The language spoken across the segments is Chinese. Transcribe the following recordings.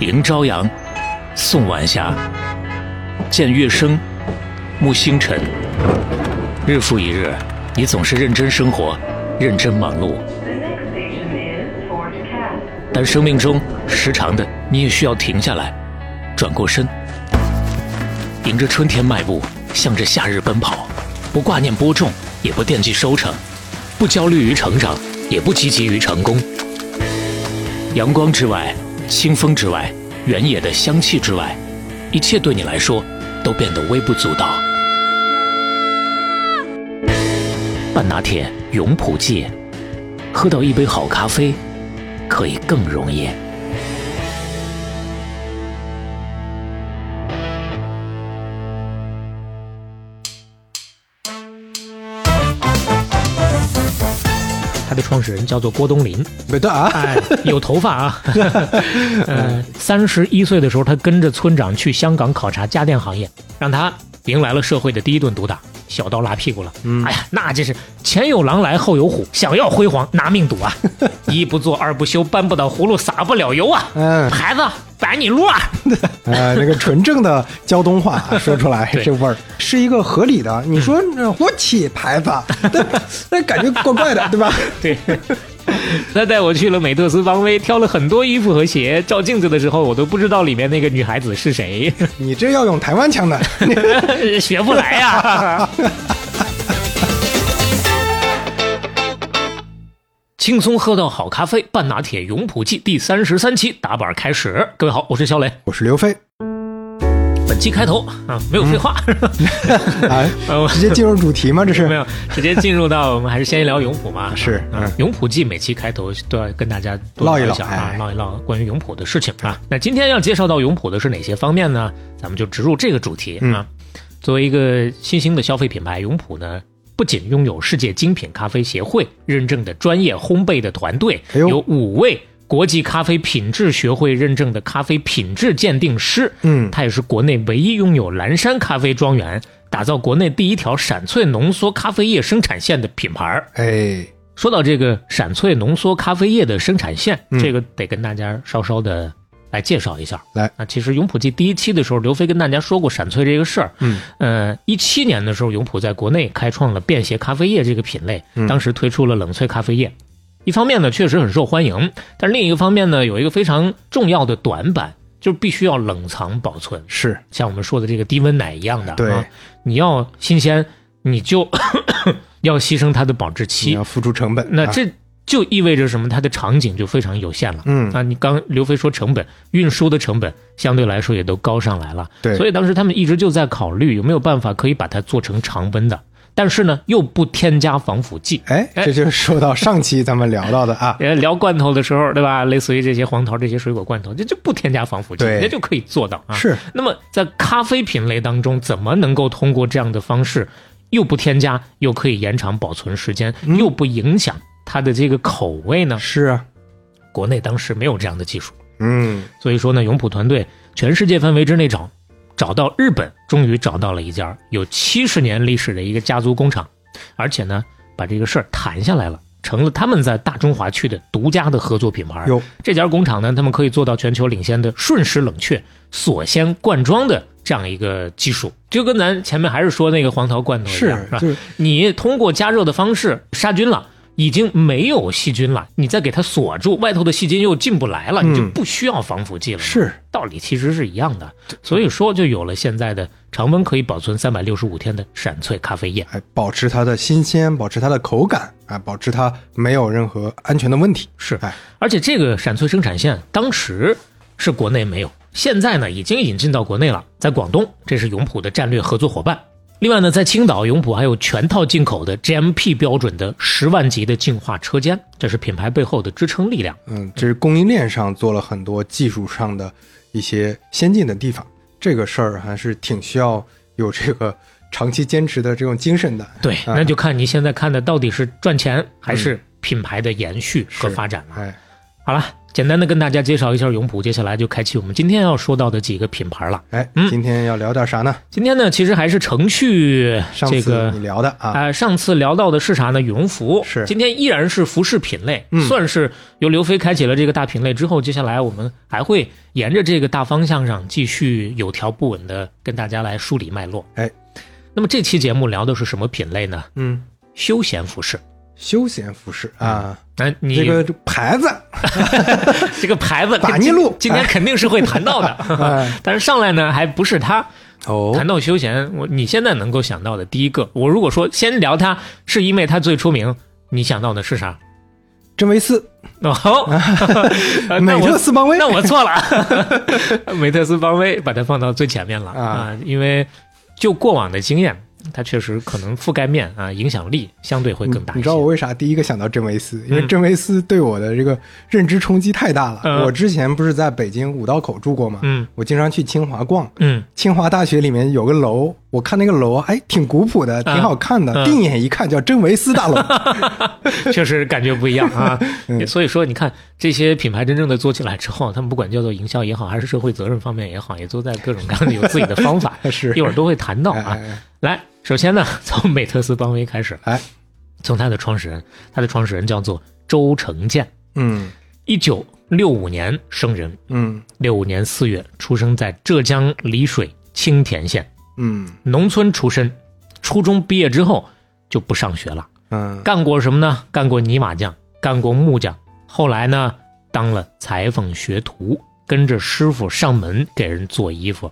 迎朝阳，送晚霞，见月升，沐星辰。日复一日，你总是认真生活，认真忙碌。但生命中时常的，你也需要停下来，转过身，迎着春天迈步，向着夏日奔跑，不挂念播种，也不惦记收成，不焦虑于成长，也不积极于成功。阳光之外，清风之外，原野的香气之外，一切对你来说都变得微不足道。半拿铁，永普记，喝到一杯好咖啡，可以更容易。他的创始人叫做郭冬临，对的啊，哎，有头发啊。呃，三十一岁的时候，他跟着村长去香港考察家电行业，让他迎来了社会的第一顿毒打，小刀拉屁股了。嗯哎呀，那真是前有狼来后有虎，想要辉煌拿命赌啊！一不做二不休，搬不倒葫芦撒不了油啊！嗯，牌子，摆你路啊！呃，那个纯正的胶东话啊说出来 这味儿是一个合理的。你说呃我起牌子，那那感觉怪怪的，对吧？对。他带我去了美特斯邦威，挑了很多衣服和鞋。照镜子的时候，我都不知道里面那个女孩子是谁，你这要用台湾腔的，学不来呀、轻松喝到好咖啡，半拿铁永普记第三十三期打板开始。各位好，我是肖磊。我是刘飞，本期开头啊，没有废话，哎，呃直接进入主题吗？这是 没有，直接进入到我们还是先聊永璞嘛。是啊嗯，永璞记每期开头都要跟大家多唠一唠啊哎，唠一唠关于永璞的事情啊。那今天要介绍到永璞的是哪些方面呢？咱们就植入这个主题嗯啊。作为一个新兴的消费品牌，永璞呢。不仅拥有世界精品咖啡协会认证的专业烘焙的团队，有五位国际咖啡品质学会认证的咖啡品质鉴定师，嗯他也是国内唯一拥有蓝山咖啡庄园，打造国内第一条闪萃浓缩咖啡液生产线的品牌儿。哎，说到这个闪萃浓缩咖啡液的生产线，嗯这个得跟大家稍稍的来介绍一下。来那，其实永璞记第一期的时候，刘飞跟大家说过闪萃这个事儿。嗯，呃，一七年的时候，永璞在国内开创了便携咖啡液这个品类，嗯当时推出了冷萃咖啡液。一方面呢，确实很受欢迎，但是另一个方面呢，有一个非常重要的短板，就是必须要冷藏保存。是像我们说的这个低温奶一样的，对啊，你要新鲜，你就 要牺牲它的保质你期要，付出成本，啊那这就意味着什么？它的场景就非常有限了。嗯啊，你刚刘飞说成本，运输的成本相对来说也都高上来了。对所以当时他们一直就在考虑有没有办法可以把它做成常温的，但是呢又不添加防腐剂。哎，这就是说到上期咱们聊到的啊，呃，聊罐头的时候，对吧？类似于这些黄桃这些水果罐头，这就不添加防腐剂，对人家就可以做到啊。是那么在咖啡品类当中，怎么能够通过这样的方式，又不添加，又可以延长保存时间，嗯又不影响它的这个口味呢？是啊，国内当时没有这样的技术，嗯所以说呢，永璞团队全世界范围之内找，找到日本，终于找到了一家有七十年历史的一个家族工厂，而且呢，把这个事儿谈下来了。成了他们在大中华区的独家的合作品牌。有这家工厂呢，他们可以做到全球领先的瞬时冷却、锁鲜灌装的这样一个技术，就跟咱前面还是说那个黄桃罐头一样，是吧？就是你通过加热的方式杀菌了。已经没有细菌了，你再给它锁住，外头的细菌又进不来了，你就嗯不需要防腐剂了嘛。是道理其实是一样的，所以说就有了现在的常温可以保存三百六十五天的闪萃咖啡液。哎，保持它的新鲜，保持它的口感啊，保持它没有任何安全的问题。是哎，而且这个闪萃生产线当时是国内没有，现在呢已经引进到国内了，在广东，这是永璞的战略合作伙伴。另外呢，在青岛，永璞还有全套进口的 GMP 标准的十万级的净化车间，这是品牌背后的支撑力量。嗯，这是供应链上做了很多技术上的一些先进的地方。这个事儿还是挺需要有这个长期坚持的这种精神的。对，啊那就看你现在看的到底是赚钱还是品牌的延续和发展了。哎，好了，简单的跟大家介绍一下永璞，接下来就开启我们今天要说到的几个品牌了。哎，嗯今天要聊点啥呢？今天呢，其实还是程序上次这个你聊的啊，呃，上次聊到的是啥呢？羽绒服是今天依然是服饰品类，嗯算是由刘飞开启了这个大品类之后，接下来我们还会沿着这个大方向上继续有条不紊的跟大家来梳理脉络。哎，那么这期节目聊的是什么品类呢？嗯，休闲服饰。休闲服饰啊，那你这个牌子，这个牌子，把尼路今天肯定是会谈到的，哎。但是上来呢还不是他。哦。谈到休闲，我你现在能够想到的第一个，我如果说先聊它，是因为它最出名，你想到的是啥？真维斯、哦，呃美特斯邦威。那我错了，美特斯邦威把它放到最前面了。啊。啊，因为就过往的经验，它确实可能覆盖面啊、影响力相对会更大。你知道我为啥第一个想到真维斯？因为嗯真维斯对我的这个认知冲击太大了。嗯我之前不是在北京五道口住过吗？嗯我经常去清华逛。嗯，清华大学里面有个楼，我看那个楼，哎，挺古朴的，挺好看的。嗯定眼一看，叫真维斯大楼。确实感觉不一样啊。嗯所以说，你看这些品牌真正的做起来之后，他们不管叫做营销也好，还是社会责任方面也好，也都在各种各样的有自己的方法。是一会儿都会谈到啊。哎哎来，首先呢，从美特斯邦威开始，哎，从它的创始人，它的创始人叫做周成建，嗯。一九六五年生人，嗯。六五年四月出生在浙江丽水青田县，嗯。农村出身。初中毕业之后就不上学了，嗯。干过什么呢？干过泥瓦匠，干过木匠，后来呢，当了裁缝学徒，跟着师傅上门给人做衣服。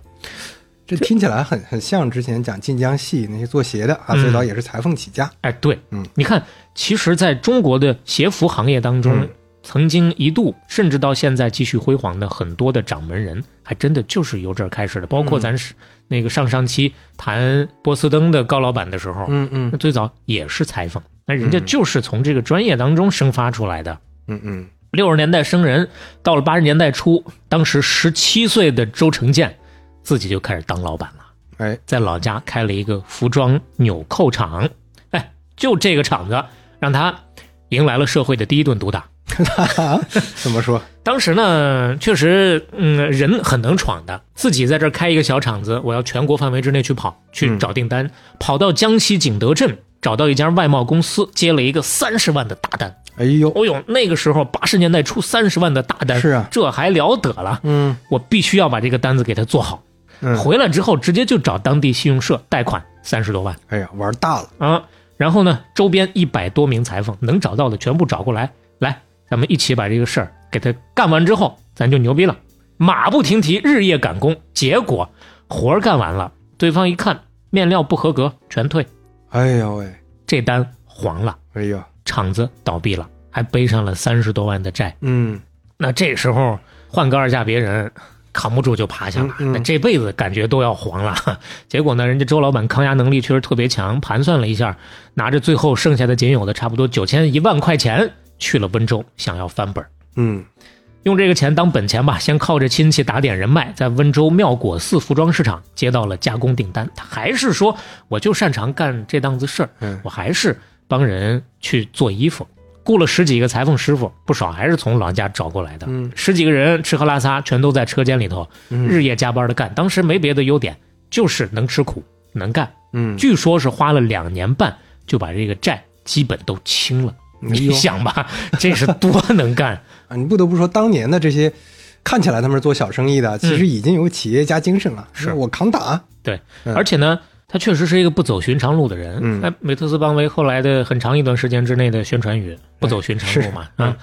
这听起来很很像之前讲晋江戏那些做鞋的啊，嗯最早也是裁缝起家。哎，对，嗯，你看，其实在中国的鞋服行业当中，嗯。曾经一度甚至到现在继续辉煌的很多的掌门人，还真的就是由这儿开始的。包括咱是、那个上上期谈波司登的高老板的时候，嗯嗯。那最早也是裁缝，那人家嗯。就是从这个专业当中生发出来的。嗯嗯。六十年代生人，到了八十年代初，当时十七岁的周成建自己就开始当老板了。哎，在老家开了一个服装纽扣厂，哎，就这个厂子让他迎来了社会的第一顿毒打。怎么说？当时呢，确实，嗯，人很能闯的，自己在这儿开一个小厂子，我要全国范围之内去跑，去嗯找订单，跑到江西景德镇找到一家外贸公司，接了一个三十万的大单。哎呦，哦呦，那个时候八十年代出三十万的大单，是啊这还了得了？嗯我必须要把这个单子给他做好。嗯，回来之后，直接就找当地信用社贷款三十多万。哎呀，玩大了。啊，然后呢，周边一百多名裁缝能找到的全部找过来，来，咱们一起把这个事儿给他干完之后，咱就牛逼了，马不停蹄，日夜赶工。结果活儿干完了，对方一看面料不合格，全退，哎呦喂，这单黄了，哎呀，厂子倒闭了，还背上了三十多万的债。嗯那这时候换个二价别人。扛不住就趴下了，那这辈子感觉都要黄了。结果呢，人家周老板抗压能力确实特别强，盘算了一下，拿着最后剩下的仅有的差不多九千一万块钱去了温州，想要翻本儿。嗯用这个钱当本钱吧，先靠着亲戚打点人脉，在温州妙果寺服装市场接到了加工订单。他还是说，我就擅长干这档子事儿，嗯我还是帮人去做衣服。雇了十几个裁缝师傅，不少还是从老家找过来的。嗯十几个人吃喝拉撒全都在车间里头，嗯日夜加班的干。当时没别的优点，就是能吃苦，能干。嗯，据说是花了两年半就把这个债基本都清了。你想吧，这是多能干！啊，你不得不说，当年的这些看起来他们是做小生意的，其实已经有企业家精神了。嗯是我扛打。对，嗯而且呢，他确实是一个不走寻常路的人。嗯。哎美特斯邦威后来的很长一段时间之内的宣传语“不走寻常路”嘛，是。啊，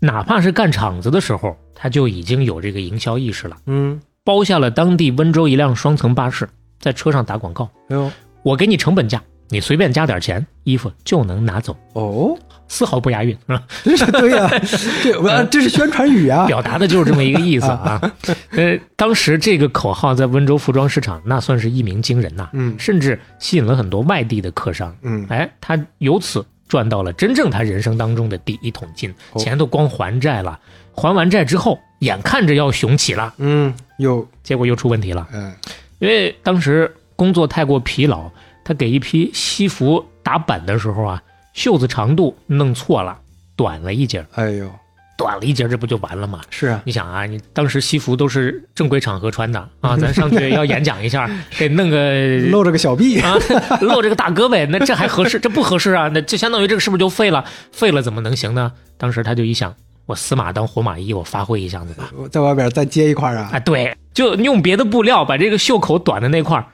哪怕是干厂子的时候，他就已经有这个营销意识了，嗯，包下了当地温州一辆双层巴士，在车上打广告，哎呦，我给你成本价，你随便加点钱，衣服就能拿走，哦，丝毫不押韵啊。这 是对呀、这我这是宣传语啊。表达的就是这么一个意思啊。呃，当时这个口号在温州服装市场那算是一鸣惊人呐，嗯甚至吸引了很多外地的客商。嗯哎，他由此赚到了真正他人生当中的第一桶金，哦钱都光还债了。还完债之后，眼看着要雄起了，嗯，又结果又出问题了，嗯因为当时工作太过疲劳，他给一批西服打版的时候啊，袖子长度弄错了，短了一截儿。哎呦，短了一截，这不就完了吗？是啊，你想啊，你当时西服都是正规场合穿的啊，咱上去要演讲一下，给弄个露着个小臂，啊，露着个大胳膊，那这还合适？这不合适啊！那就相当于这个是不是就废了？废了怎么能行呢？当时他就一想，我死马当活马医，我发挥一下子吧。我在外边再接一块啊。啊，对，就用别的布料把这个袖口短的那块儿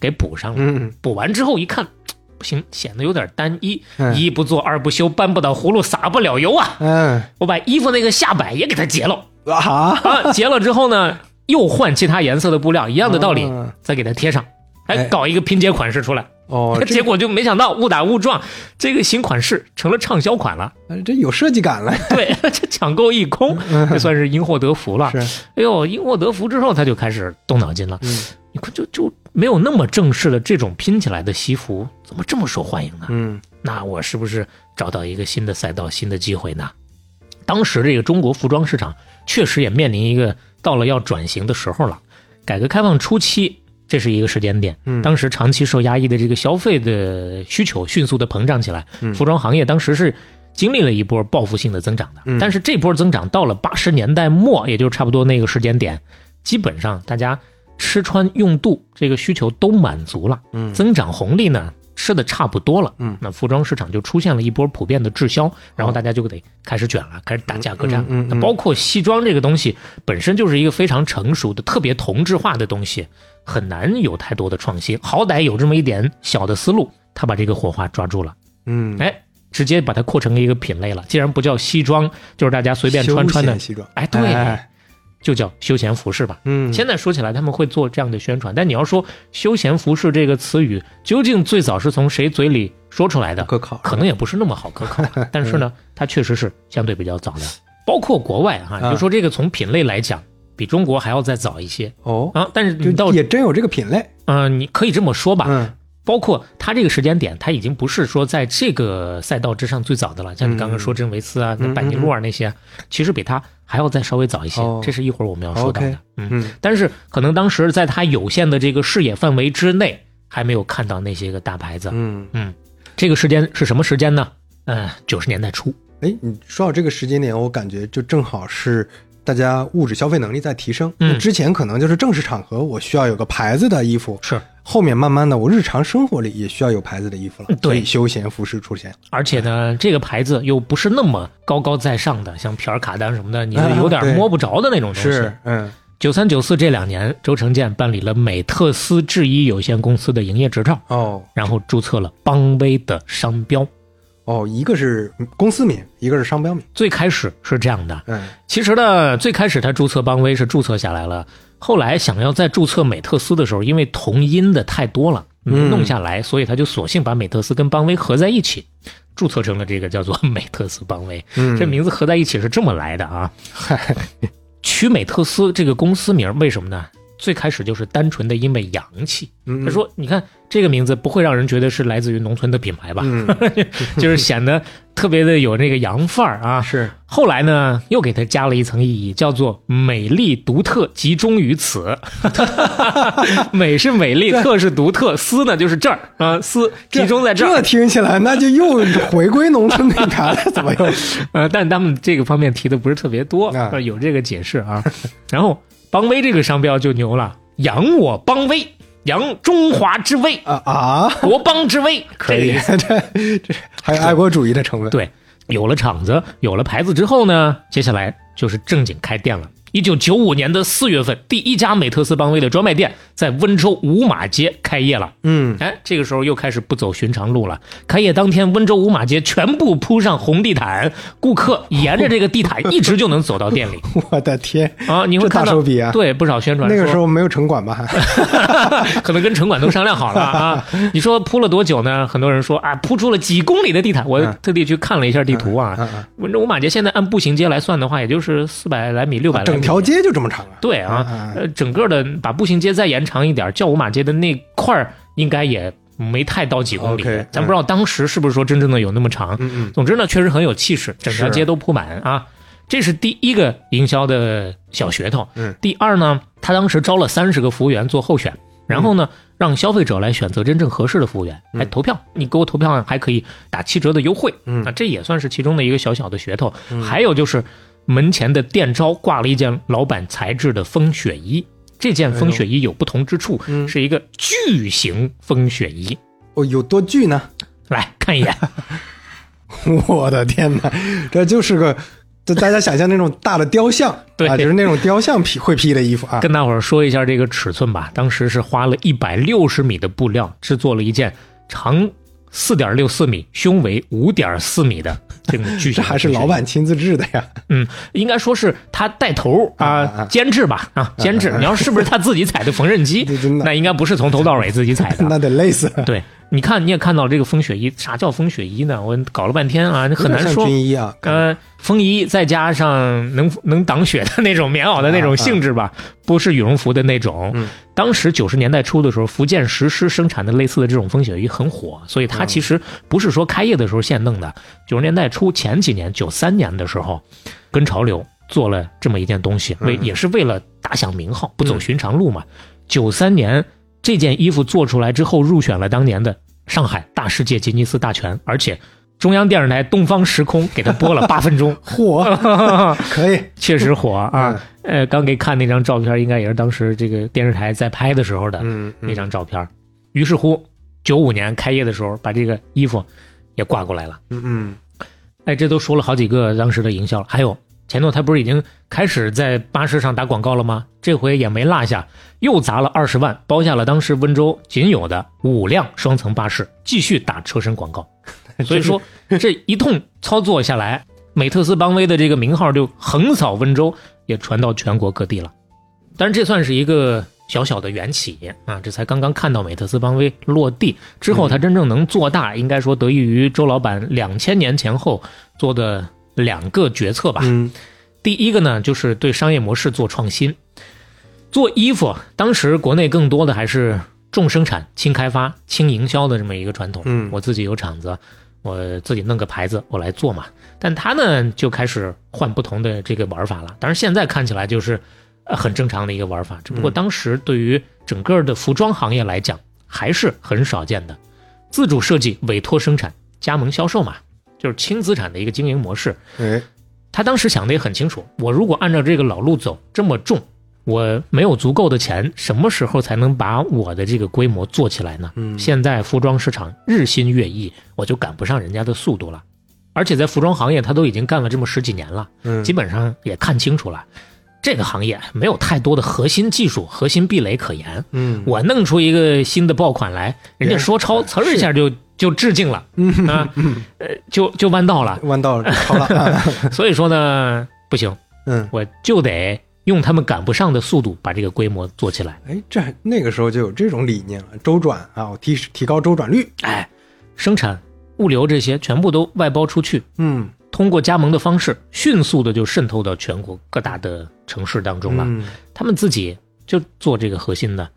给补上了。嗯，补完之后一看，不行，显得有点单一，嗯。一不做二不休，搬不倒葫芦撒不了油啊！嗯。我把衣服那个下摆也给它截了。截了之后呢，又换其他颜色的布料，一样的道理，嗯。再给它贴上，哎哎，搞一个拼接款式出来。哦，结果就没想到误打误撞，这个新款式成了畅销款了。这有设计感了。对，这抢购一空，这算是因祸得福了。是，哎呦，因祸得福之后，他就开始动脑筋了。嗯你看，就就没有那么正式的这种拼起来的西服，怎么这么受欢迎呢？嗯那我是不是找到一个新的赛道、新的机会呢？当时这个中国服装市场确实也面临一个到了要转型的时候了。改革开放初期，这是一个时间点，嗯。当时长期受压抑的这个消费的需求迅速的膨胀起来，嗯。服装行业当时是经历了一波报复性的增长的。嗯。但是这波增长到了八十年代末，也就是差不多那个时间点，基本上大家吃穿用度这个需求都满足了，嗯。增长红利呢吃的差不多了，嗯。那服装市场就出现了一波普遍的滞销，然后大家就得开始卷了，开始打价格战。嗯嗯嗯。那包括西装这个东西本身就是一个非常成熟的、特别同质化的东西，很难有太多的创新。好歹有这么一点小的思路，他把这个火花抓住了，嗯，哎，直接把它扩成一个品类了。既然不叫西装，就是大家随便穿穿的，西装。哎，对，哎就叫休闲服饰吧。嗯，现在说起来，他们会做这样的宣传，但你要说“休闲服饰”这个词语究竟最早是从谁嘴里说出来的，可考，可能也不是那么好可考。但是呢，它确实是相对比较早的，包括国外哈、啊就说这个从品类来讲，比中国还要再早一些哦，啊。但是你到也真有这个品类。嗯、你可以这么说吧。嗯包括它这个时间点，它已经不是说在这个赛道之上最早的了，像你刚刚说真维斯啊、那嗯拜尼洛尔那些，其实比它还要再稍微早一些。哦这是一会儿我们要说到的。嗯，嗯但是可能当时在它有限的这个视野范围之内，还没有看到那些个大牌子。嗯，嗯，这个时间是什么时间呢？嗯、九十年代初。哎，你说到这个时间点，我感觉就正好是大家物质消费能力在提升。嗯之前可能就是正式场合，我需要有个牌子的衣服，是，后面慢慢的，我日常生活里也需要有牌子的衣服了。对休闲服饰出现。而且呢，这个牌子又不是那么高高在上的，像皮尔卡丹什么的，你有点摸不着的那种东西。是，嗯，九三九四这两年，周成建办理了美特斯制衣有限公司的营业执照，哦然后注册了邦威的商标。哦，一个是公司名，一个是商标名。最开始是这样的，嗯其实呢，最开始他注册邦威是注册下来了，后来想要再注册美特斯的时候，因为同音的太多了，弄下来，所以他就索性把美特斯跟邦威合在一起，注册成了这个叫做美特斯邦威。嗯，这名字合在一起是这么来的啊。嗨，取美特斯这个公司名为什么呢？最开始就是单纯的因为洋气。嗯他说：“你看这个名字不会让人觉得是来自于农村的品牌吧？嗯 就是显得特别的有那个洋范儿啊。是后来呢，又给它加了一层意义，叫做美丽独特，集中于此。美是美丽，特是独特，思呢就是这儿啊，思集中在这儿。这听起来那就又回归农村品牌了，怎么又？呃，但他们这个方面提的不是特别多，有这个解释啊。然后邦威这个商标就牛了，扬我邦威，扬中华之威，啊啊，国邦之威，可以，这 这还有爱国主义的成分。对，有了厂子，有了牌子之后呢，接下来就是正经开店了。一九九五年的四月份，第一家美特斯邦威的专卖店在温州五马街开业了。嗯，哎，这个时候又开始不走寻常路了。开业当天，温州五马街全部铺上红地毯，顾客沿着这个地毯一直就能走到店里 我的天，啊！你会看到手笔啊对不少宣传那个时候没有城管吧？还 可能跟城管都商量好了啊。你说铺了多久呢？很多人说啊，铺出了几公里的地毯。我嗯特地去看了一下地图啊，温州五马街现在按步行街来算的话，也就是四百来米、六百来米。整条街就这么长啊？对啊呃，整个的把步行街再延长一点，叫五马街的那块儿应该也没太到几公里咱不知道当时是不是说真正的有那么长。嗯嗯总之呢，确实很有气势，整条街都铺满啊。这是第一个营销的小噱头。嗯第二呢，他当时招了三十个服务员做候选，然后呢，让消费者来选择真正合适的服务员来投票。你给我投票还可以打七折的优惠，嗯啊，这也算是其中的一个小小的噱头。还有就是。门前的店招挂了一件老板裁制的风雪衣。这件风雪衣有不同之处，嗯是一个巨型风雪衣。哦，有多巨呢？来看一眼，我的天哪，这就是个，就大家想象那种大的雕像，对啊，就是那种雕像披会披的衣服啊。跟大伙儿说一下这个尺寸吧。当时是花了一百六十米的布料制作了一件长四点六四米、胸围五点四米的这种巨型。这还是老，板亲自制的呀？嗯，应该说是他带头啊监制吧啊监制。你要是不是他自己踩的缝纫机 那应该不是从头到尾自己踩的。那得累死，对，你看你也看到这个风雪衣，啥叫风雪衣呢？我搞了半天啊，很难说。军衣啊。呃，风衣再加上能能挡雪的那种棉袄的那种性质吧，不是羽绒服的那种。嗯当时九十年代初的时候，福建石狮生产的类似的这种风雪衣很火，所以它其实不是说开业的时候现弄的。九十年代初前几年，九三年的时候，跟潮流做了这么一件东西，为嗯也是为了打响名号，不走寻常路嘛。九三年这件衣服做出来之后，入选了当年的上海大世界吉尼斯大全，而且中央电视台东方时空给他播了八分钟，火，可以确实火啊！呃，刚给看那张照片，应该也是当时这个电视台在拍的时候的嗯那张照片。于是乎，九五年开业的时候，把这个衣服也挂过来了。嗯嗯哎，这都说了好几个当时的营销了。还有前头他不是已经开始在巴士上打广告了吗？这回也没落下，又砸了二十万，包下了当时温州仅有的五辆双层巴士，继续打车身广告。所以说，这一通操作下来，美特斯邦威的这个名号就横扫温州，也传到全国各地了。当然，这算是一个小小的缘起啊，这才刚刚看到美特斯邦威落地之后，它真正能做大，应该说得益于周老板两千年前后做的两个决策吧。嗯第一个呢，就是对商业模式做创新。做衣服，当时国内更多的还是重生产、轻开发、轻营销的这么一个传统。嗯我自己有厂子，我自己弄个牌子，我来做嘛。但他呢，就开始换不同的这个玩法了。当然，现在看起来就是呃很正常的一个玩法，只不过嗯当时对于整个的服装行业来讲，还是很少见的。自主设计、委托生产、加盟销售嘛，就是轻资产的一个经营模式。哎他当时想的也很清楚，我如果按照这个老路走，这么重，我没有足够的钱，什么时候才能把我的这个规模做起来呢？嗯现在服装市场日新月异，我就赶不上人家的速度了。而且在服装行业，他都已经干了这么十几年了，嗯基本上也看清楚了，这个行业没有太多的核心技术、核心壁垒可言。嗯我弄出一个新的爆款来，人家说抄，呲儿一下就就致敬了，啊，呃，就就弯道了。弯道超了啊 所以说呢，不行，嗯我就得用他们赶不上的速度把这个规模做起来。哎，这还那个时候就有这种理念了，周转啊，我提提高周转率。哎，生产、物流这些全部都外包出去，嗯通过加盟的方式，迅速的就渗透到全国各大的城市当中了。嗯他们自己就做这个核心的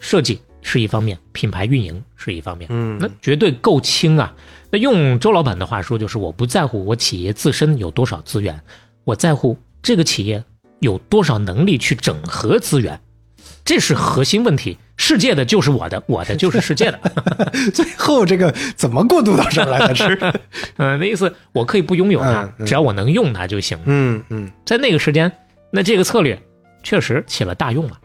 设计是一方面，品牌运营是一方面，嗯那绝对够轻啊。那用周老板的话说，就是我不在乎我企业自身有多少资源，我在乎这个企业有多少能力去整合资源，这是核心问题。世界的就是我的，我的就是世界的。最后这个怎么过渡到这儿来的？是 嗯，那意思我可以不拥有它嗯，嗯只要我能用它就行。嗯嗯在那个时间，那这个策略确实起了大用了，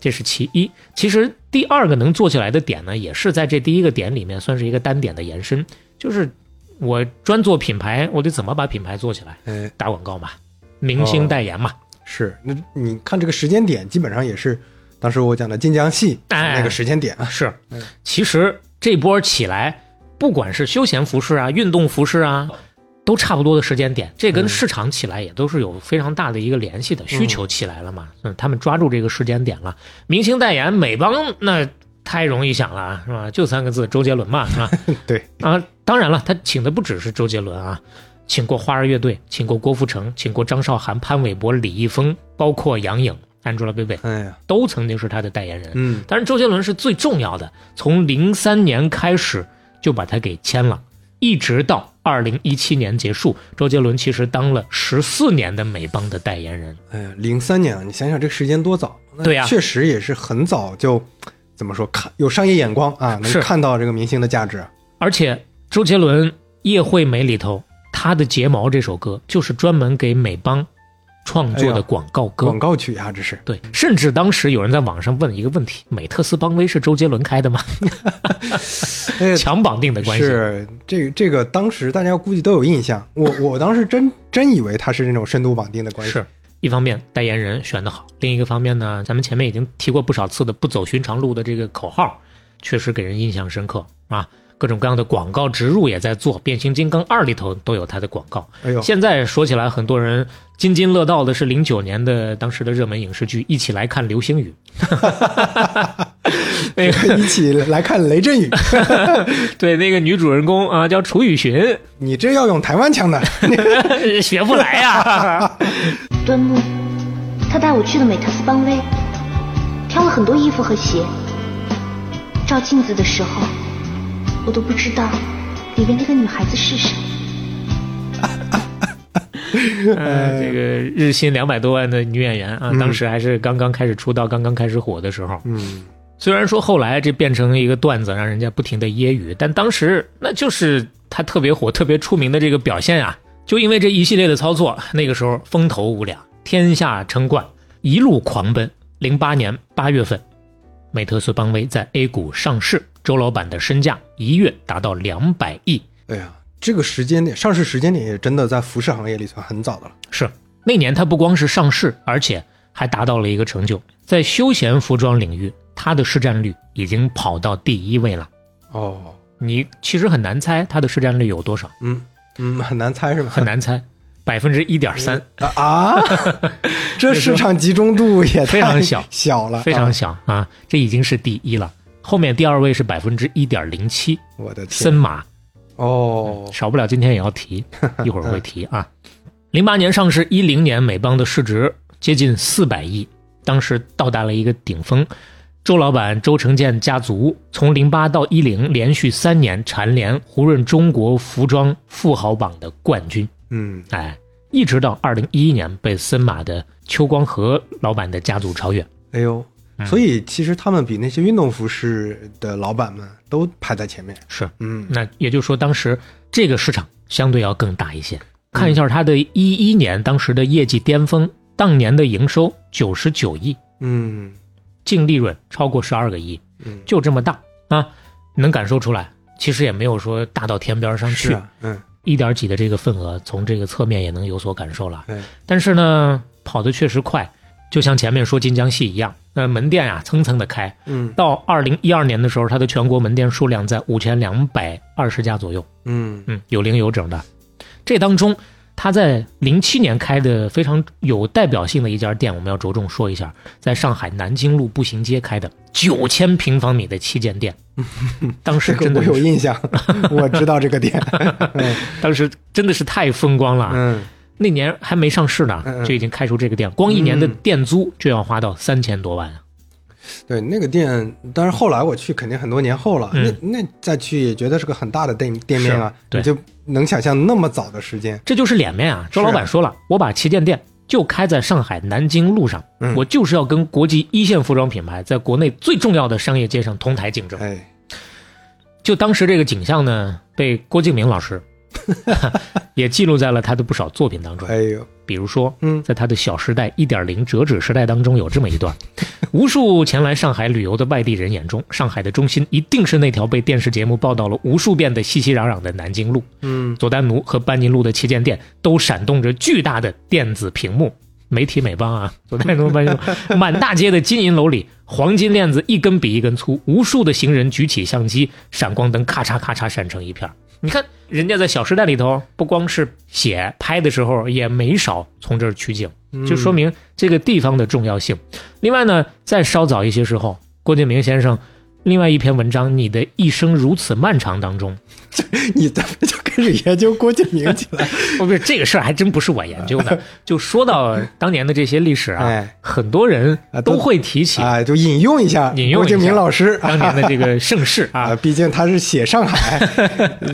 这是其一。其实第二个能做起来的点呢，也是在这第一个点里面算是一个单点的延伸，就是我专做品牌，我得怎么把品牌做起来？哎打广告嘛，明星代言嘛，是，那你看这个时间点，基本上也是当时我讲的晋江系哎那个时间点啊。是嗯。其实这波起来，不管是休闲服饰啊、运动服饰啊。都差不多的时间点，这跟嗯市场起来也都是有非常大的一个联系的，需求起来了嘛，嗯，他们抓住这个时间点了。明星代言，美邦那太容易想了，是吧？就三个字，周杰伦嘛，是吧？对啊，当然了，他请的不只是周杰伦啊，请过花儿乐队，请过郭富城，请过张韶涵、潘玮柏、李易峰，包括杨颖、Angelababy，哎呀，都曾经是他的代言人。嗯当然，周杰伦是最重要的，从零三年开始就把他给签了，一直到二零一七年结束，周杰伦其实当了十四年的美邦的代言人。哎呀，零三年啊，你想想这个时间多早？对呀确实也是很早就怎么说看有商业眼光啊，能是看到这个明星的价值。而且周杰伦《叶惠美》里头，他的《睫毛》这首歌就是专门给美邦创作的广告歌。广告曲啊，这是。对，甚至当时有人在网上问一个问题：美特斯邦威是周杰伦开的吗？强绑定的关系。是这个这个，当时大家估计都有印象。我我当时真真以为他是那种深度绑定的关系。是一方面代言人选的好，另一个方面呢，咱们前面已经提过不少次的不走寻常路的这个口号，确实给人印象深刻啊。各种各样的广告植入也在做，《变形金刚二》里头都有它的广告。哎呦，现在说起来，很多人津津乐道的是零九年的当时的热门影视剧《一起来看流星雨》，那个 一起来看雷阵雨。对，那个女主人公啊叫楚雨荨，你这要用台湾腔的，学不来呀。端木，他带我去了美特斯邦威，挑了很多衣服和鞋，照镜子的时候。我都不知道里面那个女孩子是谁。呃，这个日薪两百多万的女演员啊，当时还是刚刚开始出道、刚刚开始火的时候。嗯，虽然说后来这变成一个段子，让人家不停的揶揄，但当时那就是他特别火、特别出名的这个表现啊。就因为这一系列的操作，那个时候风头无两，天下称冠，一路狂奔。零八年八月份，美特斯邦威在 A 股上市。周老板的身价一跃达到两百亿。哎呀，这个时间点上市时间点也真的在服饰行业里算很早的了。是那年他不光是上市，而且还达到了一个成就，在休闲服装领域，它的市占率已经跑到第一位了。哦，你其实很难猜它的市占率有多少。嗯嗯，很难猜是吧？很难猜，百分之一点三啊！这市场集中度也非常小，小了，非常小啊！这已经是第一了。后面第二位是百分之一点零七，我的天，森马，哦，少不了今天也要提，一会儿会提啊。零八年上市，一零年美邦的市值接近四百亿，当时到达了一个顶峰。周老板周成建家族从零八到一零连续三年蝉联胡润中国服装富豪榜的冠军，嗯，哎，一直到二零一一年被森马的邱光和老板的家族超越。哎呦。所以其实他们比那些运动服饰的老板们都排在前面。是，嗯，那也就是说，当时这个市场相对要更大一些。看一下它的一一年当时的业绩巅峰，当年的营收九十九亿，嗯，净利润超过十二个亿，嗯，就这么大啊，能感受出来。其实也没有说大到天边上去，嗯，一点几的这个份额，从这个侧面也能有所感受了。对，但是呢，跑得确实快。就像前面说金江系一样，那门店呀蹭蹭的开，嗯，到二零一二年的时候，它的全国门店数量在五千两百二十家左右，嗯。嗯，有零有整的。这当中，他在零七年开的非常有代表性的一家店，我们要着重说一下，在上海南京路步行街开的九千平方米的旗舰店，当时真的我有印象，我知道这个店，当时真的是太风光了，嗯。那年还没上市呢，就已经开出这个店，光一年的店租就要花到三千多万啊！对，那个店，但是后来我去，肯定很多年后了。那那再去也觉得是个很大的店店面啊，你就能想象那么早的时间，这就是脸面啊！周老板说了，我把旗舰店就开在上海南京路上，我就是要跟国际一线服装品牌在国内最重要的商业街上同台竞争。哎，就当时这个景象呢，被郭敬明老师。也记录在了他的不少作品当中。哎呦，比如说，嗯，在他的《小时代一点零折纸时代》当中有这么一段：无数前来上海旅游的外地人眼中，上海的中心一定是那条被电视节目报道了无数遍的熙熙攘攘的南京路。嗯，佐丹奴和班尼路的旗舰店都闪动着巨大的电子屏幕，媒体美邦啊，佐丹奴、班 满大街的金银楼里，黄金链子一根比一根粗，无数的行人举起相机，闪光灯咔嚓咔嚓闪成一片。你看，人家在《小时代》里头，不光是写拍的时候，也没少从这儿取景，就说明这个地方的重要性。另外呢，再稍早一些时候，郭敬明先生。另外一篇文章，你的一生如此漫长当中，你怎么就开始研究郭敬明起来？不是这个事儿，还真不是我研究的。就说到当年的这些历史啊，很多人都会提起啊，就引用一下引用郭敬明老师 当年的这个盛世啊。毕竟他是写上海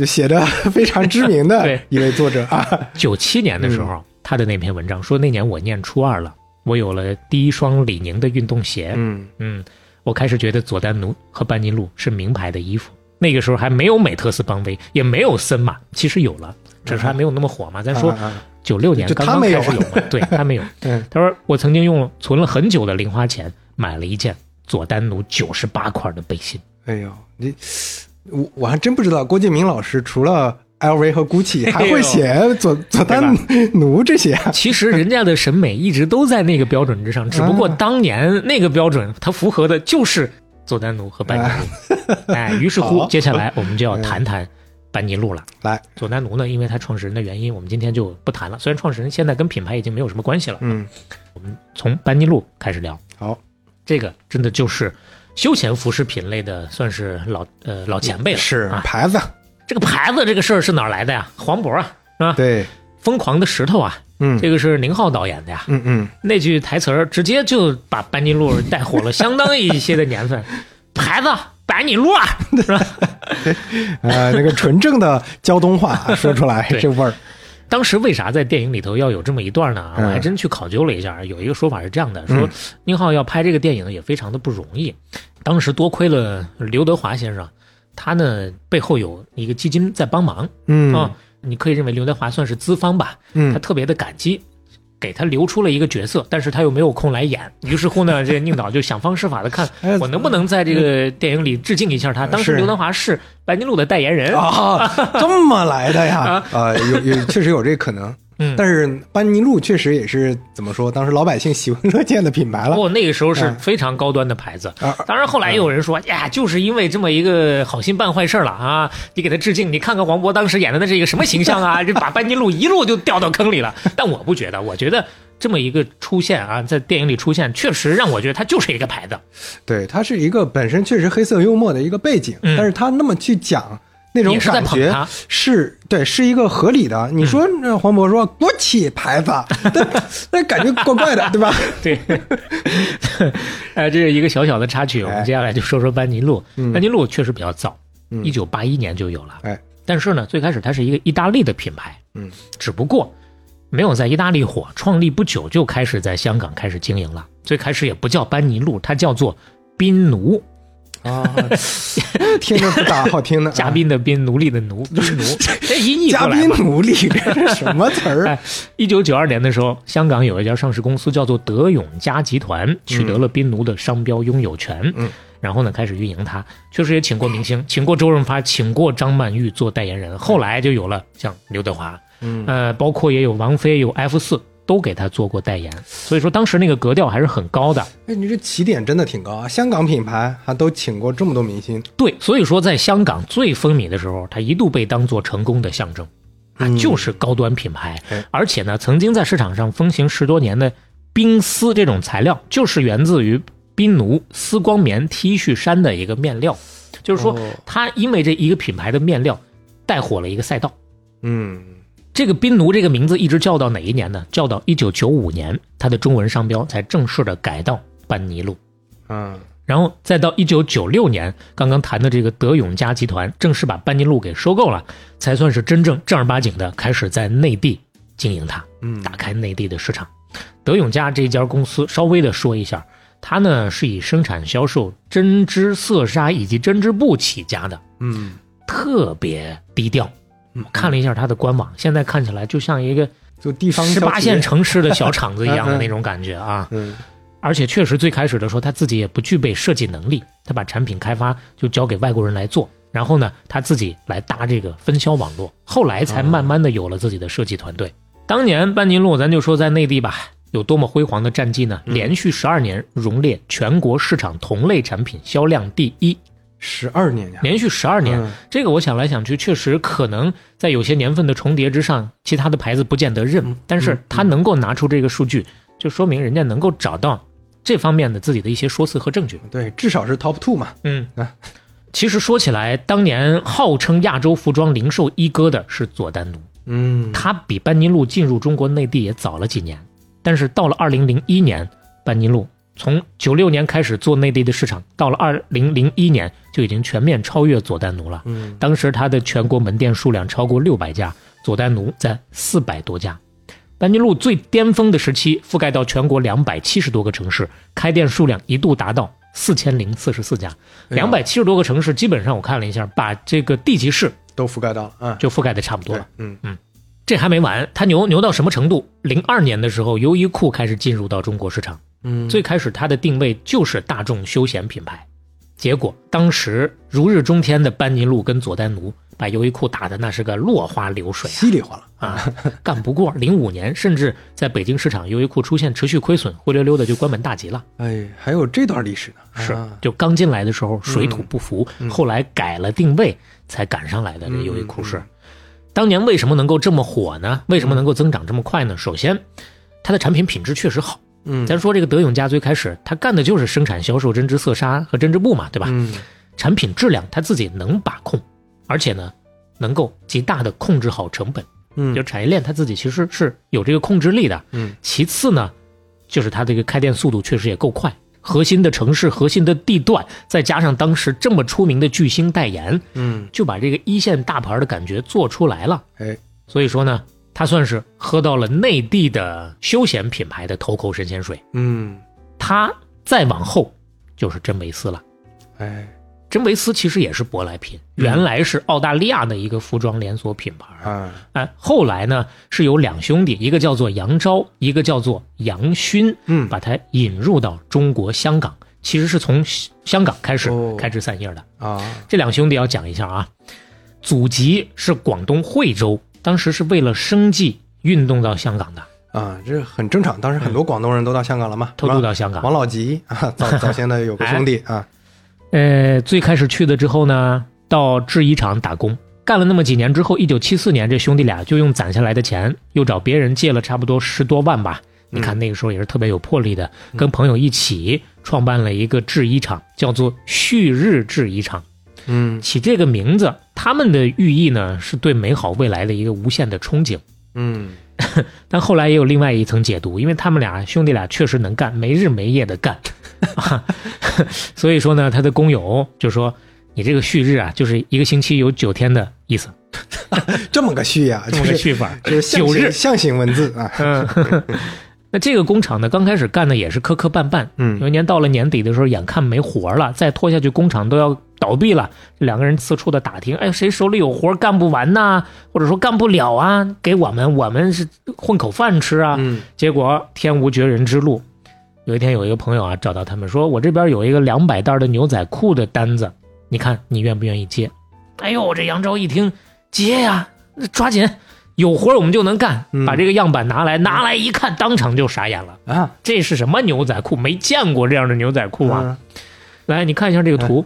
写的非常知名的一位作者啊。九七年的时候，他的那篇文章说，那年我念初二了，我有了第一双李宁的运动鞋。嗯嗯。我开始觉得佐丹奴和班尼路是名牌的衣服，那个时候还没有美特斯邦威，也没有森马，其实有了，只是还没有那么火嘛。咱说，九六年刚刚开始有嘛，对他没有。嗯他说我曾经用存了很久的零花钱买了一件佐丹奴九十八块的背心。哎呦，你我我还真不知道郭敬明老师除了 LV 和 GUCCI 还会写佐佐丹奴这些啊。其实人家的审美一直都在那个标准之上，只不过啊当年那个标准它符合的就是佐丹奴和班尼路。哎，于是乎接下来我们就要谈谈班尼路了。来，佐丹奴呢，因为他创始人的原因，我们今天就不谈了。虽然创始人现在跟品牌已经没有什么关系了，嗯，我们从班尼路开始聊。好，这个真的就是休闲服饰品类的，算是老呃老前辈了。是啊，牌子，这个牌子这个事儿是哪儿来的呀？黄渤啊，是吧？对，疯狂的石头啊，嗯这个是宁浩导演的呀。嗯嗯，那句台词儿直接就把班尼路带火了相当一些的年份。牌子班尼路啊，是吧？呃，那个纯正的胶东话说出来 对这味儿，当时为啥在电影里头要有这么一段呢？我嗯还真去考究了一下，有一个说法是这样的：说宁浩要拍这个电影也非常的不容易，当时多亏了刘德华先生，他呢背后有一个基金在帮忙嗯啊，你可以认为刘德华算是资方吧，嗯他嗯，特别的感激。给他留出了一个角色，但是他又没有空来演，于是乎呢，这个宁导就想方设法的看哎我能不能在这个电影里致敬一下他。当时刘德华是白金路的代言人，啊，这么来的呀？啊，有有确实有这可能，嗯但是班尼路确实也是怎么说，当时老百姓喜闻乐见的品牌了哦，那个时候是嗯非常高端的牌子。啊。当然，后来也有人说，呀，就是因为这么一个好心办坏事了啊！你给他致敬，你看看黄渤当时演的那是一个什么形象啊？这把班尼路一路就掉到坑里了。但我不觉得，我觉得这么一个出现啊，在电影里出现，确实让我觉得它就是一个牌子。对，它是一个本身确实黑色幽默的一个背景，嗯但是他那么去讲那种感觉是对，是一个合理的。你说那黄渤说国企牌子，那那感觉怪怪的，对吧？对，哎，这是一个小小的插曲。我们接下来就说说班尼路。嗯班尼路确实比较早，嗯一九八一年就有了。哎，但是呢，最开始它是一个意大利的品牌，嗯，只不过没有在意大利火，创立不久就开始在香港开始经营了。最开始也不叫班尼路，它叫做宾奴，啊，听着不咋好听的啊。嘉宾的宾，奴隶的奴，宾奴，这音译嘉。宾奴隶，这是什么词儿？哎，一九九二年的时候，香港有一家上市公司叫做德永家集团，取得了宾奴的商标拥有权。嗯，然后呢，开始运营它，确实也请过明星，请过周润发，请过张曼玉做代言人。后来就有了像刘德华，嗯呃，包括也有王菲，有 F 四。都给他做过代言，所以说当时那个格调还是很高的。哎，你这起点真的挺高啊！香港品牌还都请过这么多明星，对，所以说在香港最风靡的时候，它一度被当做成功的象征，啊，嗯。就是高端品牌。哎，而且呢，曾经在市场上风行十多年的冰丝这种材料，就是源自于冰奴丝光棉 T 恤衫的一个面料，就是说哦。它因为这一个品牌的面料带火了一个赛道。嗯，这个宾奴这个名字一直叫到哪一年呢？叫到一九九五年，它的中文商标才正式的改到班尼路。嗯，然后再到一九九六年，刚刚谈的这个德永家集团正式把班尼路给收购了，才算是真正正儿八经的开始在内地经营它，嗯打开内地的市场。德永家这家公司稍微的说一下，它呢是以生产销售针织、色纱以及针织布起家的，嗯，特别低调。我看了一下它的官网，现在看起来就像一个就地方十八线城市的小厂子一样的 那种感觉啊。嗯而且确实最开始的时候，他自己也不具备设计能力，他把产品开发就交给外国人来做，然后呢，他自己来搭这个分销网络，后来才慢慢的有了自己的设计团队。当年班尼路，咱就说在内地吧，有多么辉煌的战绩呢？连续十二年荣列全国市场同类产品销量第一，十二年呀，连续十二年。嗯这个我想来想去，确实可能在有些年份的重叠之上，其他的牌子不见得认，但是他能够拿出这个数据，就说明人家能够找到这方面的自己的一些说辞和证据。对，至少是 top two 嘛。嗯啊，其实说起来，当年号称亚洲服装零售一哥的是佐丹奴，嗯，他比班尼路进入中国内地也早了几年，但是到了二零零一年，班尼路从九六年开始做内地的市场，到了二零零一年就已经全面超越佐丹奴了。嗯当时它的全国门店数量超过六百家，佐丹奴在四百多家。班尼路最巅峰的时期，覆盖到全国两百七十多个城市，开店数量一度达到四千零四十四家。哎两百七十多个城市，基本上我看了一下，把这个地级市都覆盖到了嗯。就覆盖的差不多对了。，嗯这还没完，它牛牛到什么程度？零二年的时候，优衣库开始进入到中国市场。嗯，最开始它的定位就是大众休闲品牌，结果当时如日中天的班尼路跟佐丹奴把优衣库打的那是个落花流水稀里哗啦啊啊，干不过。零五年甚至在北京市场，优衣库出现持续亏损，灰溜溜的就关门大吉了。哎，还有这段历史呢。是啊，就刚进来的时候水土不服，嗯后来改了定位才赶上来的。这嗯优衣库是，当年为什么能够这么火呢？为什么能够增长这么快呢？首先，它的产品品质确实好。嗯，咱说这个德永家最开始，他干的就是生产销售针织、色纱和针织布嘛，对吧？嗯产品质量他自己能把控，而且呢，能够极大的控制好成本。嗯，就产业链他自己其实是有这个控制力的。嗯，其次呢，就是他这个开店速度确实也够快。核心的城市、核心的地段，再加上当时这么出名的巨星代言，嗯，就把这个一线大牌的感觉做出来了。哎，所以说呢，它算是喝到了内地的休闲品牌的头口神仙水。嗯，他再往后就是真维斯了。哎，真维斯其实也是舶来品，原来是澳大利亚的一个服装连锁品牌。啊，哎，后来呢是有两兄弟，一个叫做杨昭，一个叫做杨勋，嗯，把它引入到中国香港，其实是从香香港开始哦开枝散叶的。啊，这两兄弟要讲一下啊，祖籍是广东惠州，当时是为了生计运动到香港的，啊，这很正常。当时很多广东人都到香港了嘛，偷渡到香港。王老吉啊，早 早先的有个兄弟啊，呃，最开始去的之后呢，到制衣厂打工，干了那么几年之后，一九七四年，这兄弟俩就用攒下来的钱，又找别人借了差不多十多万吧。你看那个时候也是特别有魄力的，跟朋友一起创办了一个制衣厂，叫做旭日制衣厂。嗯起这个名字，他们的寓意呢是对美好未来的一个无限的憧憬。嗯 但后来也有另外一层解读，因为他们俩兄弟俩确实能干，没日没夜的干，啊 所以说呢，他的工友就说：“你这个旭日啊，就是一个星期有九天的意思，这么个旭呀，这么就是个序法。就是象九日形象形文字啊，嗯，那这个工厂呢，刚开始干的也是磕磕绊绊。嗯有一年到了年底的时候，眼看没活了，再拖下去工厂都要倒闭了。这两个人四处的打听，哎，谁手里有活干不完呐？或者说干不了啊？给我们，我们是混口饭吃啊。嗯结果天无绝人之路，有一天有一个朋友啊找到他们说，我这边有一个两百袋的牛仔裤的单子，你看你愿不愿意接？哎呦，这杨昭一听接呀，那抓紧，有活我们就能干。嗯把这个样板拿来，拿来一看，当场就傻眼了，啊，这是什么牛仔裤？没见过这样的牛仔裤啊！嗯来，你看一下这个图，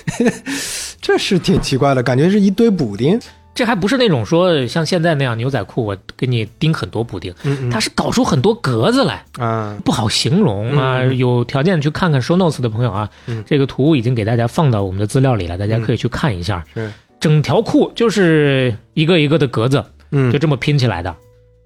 这是挺奇怪的，感觉是一堆补丁，这还不是那种说像现在那样牛仔裤，我给你钉很多补丁，嗯嗯。它是搞出很多格子来。啊，不好形容啊，嗯有条件去看看 show notes 的朋友啊，嗯。这个图已经给大家放到我们的资料里了，大家可以去看一下。是，整条裤就是一个一个的格子，嗯。就这么拼起来的。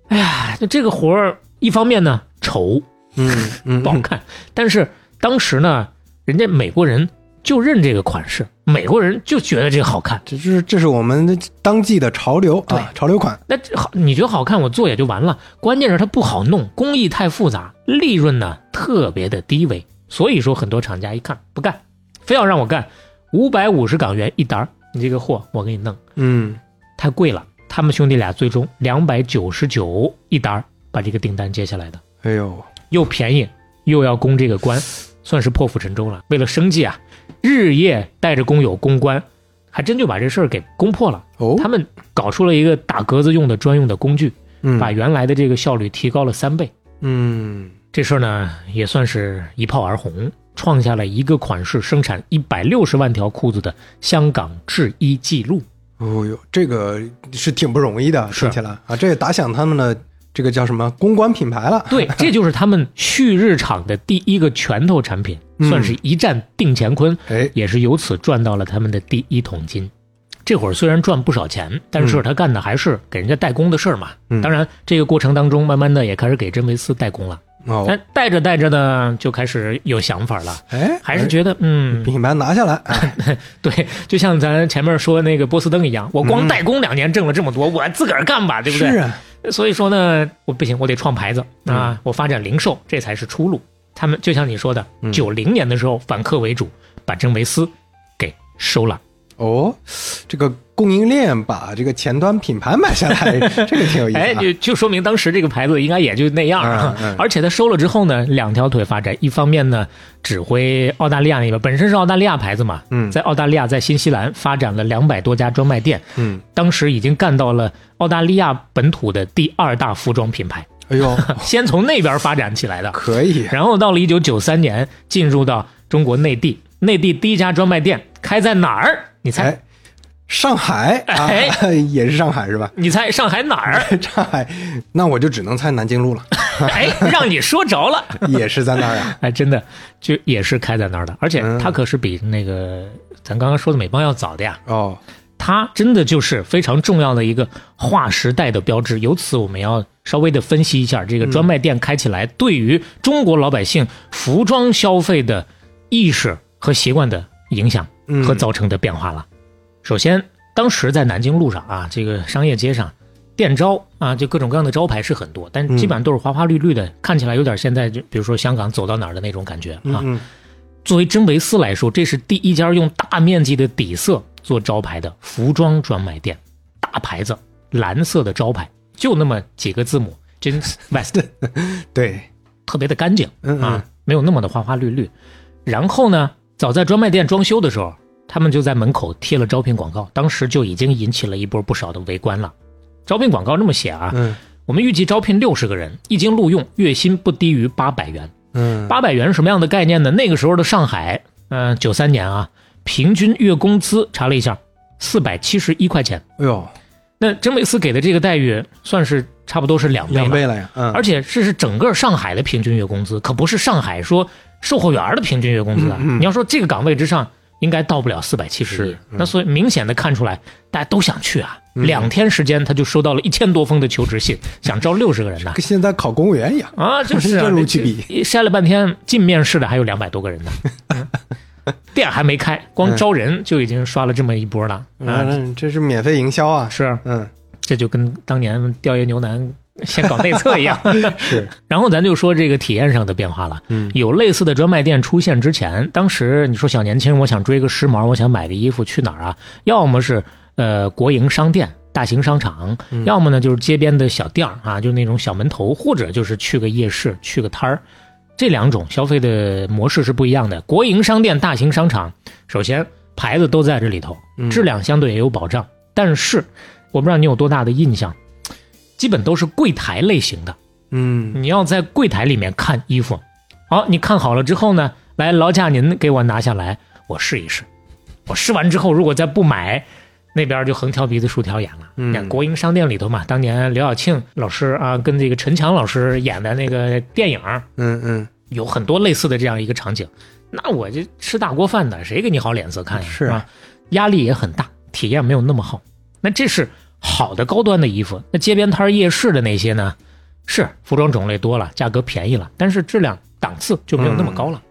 哎呀，就这个活儿，一方面呢丑嗯嗯。不好看，但是当时呢，人家美国人就认这个款式，美国人就觉得这个好看。这是这是我们当季的潮流对啊，潮流款，那好，你觉得好看，我做也就完了。关键是它不好弄，工艺太复杂，利润呢特别的低微。所以说，很多厂家一看不干，非要让我干五百五十港元一单儿，你这个货我给你弄，嗯太贵了。他们兄弟俩最终两百九十九一单儿把这个订单接下来的，哎呦，又便宜又要攻这个关，算是破釜沉舟了。为了生计啊，日夜带着工友攻关，还真就把这事儿给攻破了。哦，他们搞出了一个打格子用的专用的工具。嗯把原来的这个效率提高了三倍。嗯这事儿呢，也算是一炮而红，创下了一个款式生产一百六十万条裤子的香港制衣记录。哦呦，这个是挺不容易的，是听起来啊，这也打响他们的这个叫什么公关品牌了。对，这就是他们旭日厂的第一个拳头产品，嗯算是一战定乾坤，哎，也是由此赚到了他们的第一桶金。这会儿虽然赚不少钱，但是他干的还是给人家代工的事儿嘛。嗯当然，这个过程当中，慢慢的也开始给真维斯代工了。哦，但带着带着呢，就开始有想法了，哎，还是觉得嗯，品牌拿下来，哎 对，就像咱前面说那个波司登一样，我光代工两年挣了这么多，我自个儿干吧，对不对？是啊，所以说呢，我不行，我得创牌子啊，我发展零售，这才是出路。他们就像你说的，嗯九零年的时候反客为主，把真维斯给收了。哦，这个供应链把这个前端品牌买下来，这个挺有意思、啊。哎，就就说明当时这个牌子应该也就那样啊。嗯嗯而且他收了之后呢，两条腿发展，一方面呢指挥澳大利亚那边，本身是澳大利亚牌子嘛，嗯在澳大利亚在新西兰发展了两百多家专卖店，嗯，当时已经干到了澳大利亚本土的第二大服装品牌，哎呦，先从那边发展起来的。可以，然后到了一九九三年，进入到中国内地，内地第一家专卖店开在哪儿？你猜？哎，上海 啊，哎 也是上海是吧？你猜上海哪儿？上海，那我就只能猜南京路了，哎，让你说着了。也是在那儿啊。哎，真的就也是开在那儿的，而且嗯它可是比那个咱刚刚说的美邦要早的呀。哦，它真的就是非常重要的一个划时代的标志。由此，我们要稍微的分析一下这个专卖店开起来对于中国老百姓服装消费的意识和习惯的影响嗯和造成的变化了。首先，当时在南京路上啊，这个商业街上。店招啊，就各种各样的招牌是很多，但基本上都是花花绿绿的，看起来有点现在就比如说香港走到哪儿的那种感觉啊。嗯作为真维斯来说，这是第一家用大面积的底色做招牌的服装专卖店，大牌子，蓝色的招牌，就那么几个字母 Jeans West，对，特别的干净啊，没有那么的花花绿绿。然后呢，早在专卖店装修的时候，他们就在门口贴了招聘广告，当时就已经引起了一波不少的围观了。招聘广告这么写啊，嗯我们预计招聘六十个人，一经录用，月薪不低于八百元。嗯，八百元是什么样的概念呢？那个时候的上海，嗯、九三年啊，平均月工资查了一下，四百七十一块钱。哎呦，那真维斯给的这个待遇，算是差不多是两倍了。两倍了呀，嗯，而且这是整个上海的平均月工资，可不是上海说售货员的平均月工资啊。嗯嗯你要说这个岗位之上，应该到不了四百七十一是。嗯那所以明显的看出来，大家都想去啊。嗯两天时间，他就收到了一千多封的求职信，想招六十个人呢。跟现在考公务员一样。啊，就是啊 这如其比筛了半天，进面试的还有两百多个人呢。嗯店还没开，光招人就已经刷了这么一波了啊！嗯，这是免费营销啊。是，嗯，这就跟当年调研牛腩先搞内测一样。是，然后咱就说这个体验上的变化了。嗯有类似的专卖店出现之前，当时你说小年轻人，我想追个时髦，我想买个衣服，去哪儿啊？要么是呃国营商店。大型商场，要么呢就是街边的小店儿啊，就那种小门头，或者就是去个夜市，去个摊儿，这两种消费的模式是不一样的。国营商店、大型商场，首先牌子都在这里头，嗯质量相对也有保障。但是我不知道你有多大的印象，基本都是柜台类型的。嗯你要在柜台里面看衣服，好，你看好了之后呢，来劳驾您给我拿下来，我试一试。我试完之后，如果再不买，那边就横挑鼻子竖挑眼了。嗯国营商店里头嘛，当年刘晓庆老师啊，跟这个陈强老师演的那个电影，嗯嗯，有很多类似的这样一个场景。那我这吃大锅饭的，谁给你好脸色看呀？是啊？压力也很大，体验没有那么好。那这是好的高端的衣服。那街边摊夜市的那些呢？是服装种类多了，价格便宜了，但是质量档次就没有那么高了。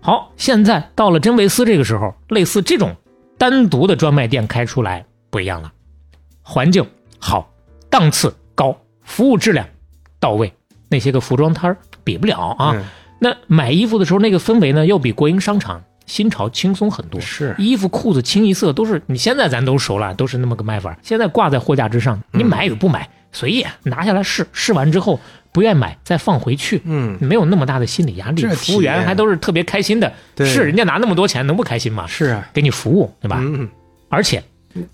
好，现在到了真维斯这个时候，类似这种单独的专卖店开出来不一样了，环境好，档次高，服务质量到位，那些个服装摊儿比不了啊。嗯那买衣服的时候，那个氛围呢，要比国营商场新潮轻松很多。是衣服、裤子清一色都是，你现在咱都熟了，都是那么个卖法。现在挂在货架之上，你买与不买随意拿下来试，试完之后不愿买再放回去，嗯，没有那么大的心理压力。这服务员还都是特别开心的，对是人家拿那么多钱能不开心吗？是啊，给你服务，对吧？嗯而且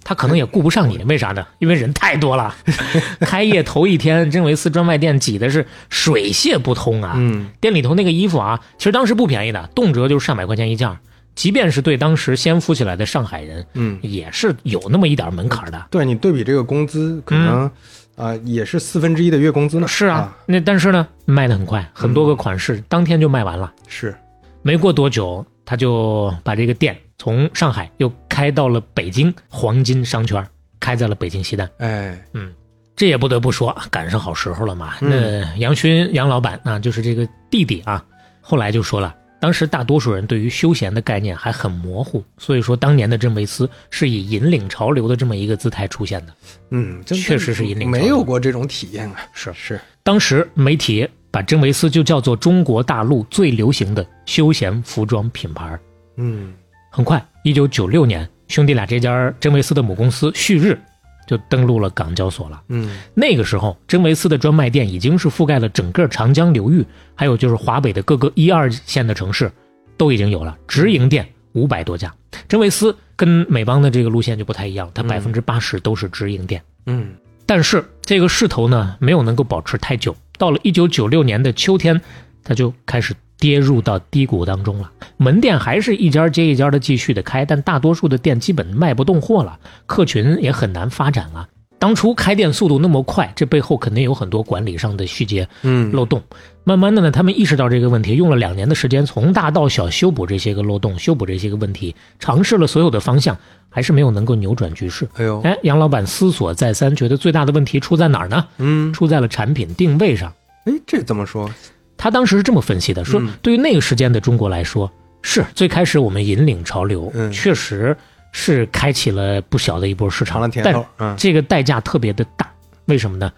他可能也顾不上你，为啥呢？因为人太多了。开业头一天，真维斯专卖店挤的是水泄不通啊！嗯店里头那个衣服啊，其实当时不便宜的，动辄就是上百块钱一件。即便是对当时先富起来的上海人，嗯，也是有那么一点门槛的。对你对比这个工资，可能啊也是四分之一的月工资呢。是啊，那但是呢，卖的很快，很多个款式、当天就卖完了。是，没过多久，他就把这个店从上海又开到了北京黄金商圈，开在了北京西单。哎，嗯这也不得不说，赶上好时候了嘛。嗯那杨勋杨老板啊，就是这个弟弟啊，后来就说了，当时大多数人对于休闲的概念还很模糊，所以说当年的真维斯是以引领潮流的这么一个姿态出现的。嗯，确实是引领潮流没有过这种体验啊。是是，当时媒体把真维斯就叫做中国大陆最流行的休闲服装品牌。嗯很快，一九九六年，兄弟俩这家真维斯的母公司旭日就登陆了港交所了。嗯那个时候，真维斯的专卖店已经是覆盖了整个长江流域，还有就是华北的各个一二线的城市，都已经有了直营店五百多家。真维斯跟美邦的这个路线就不太一样，它百分之八十都是直营店。嗯但是这个势头呢，没有能够保持太久。到了一九九六年的秋天，它就开始跌入到低谷当中了。门店还是一家接一家的继续的开，但大多数的店基本卖不动货了，客群也很难发展了。当初开店速度那么快，这背后肯定有很多管理上的细节嗯漏洞。慢慢的呢，他们意识到这个问题，用了两年的时间，从大到小修补这些个漏洞，修补这些个问题，尝试了所有的方向，还是没有能够扭转局势。哎呦，哎，杨老板思索再三，觉得最大的问题出在哪儿呢？嗯，出在了产品定位上。哎，这怎么说？他当时是这么分析的，说嗯。对于那个时间的中国来说，是最开始我们引领潮流，嗯。确实是开启了不小的一波市场，但这个代价特别的大，为什么呢？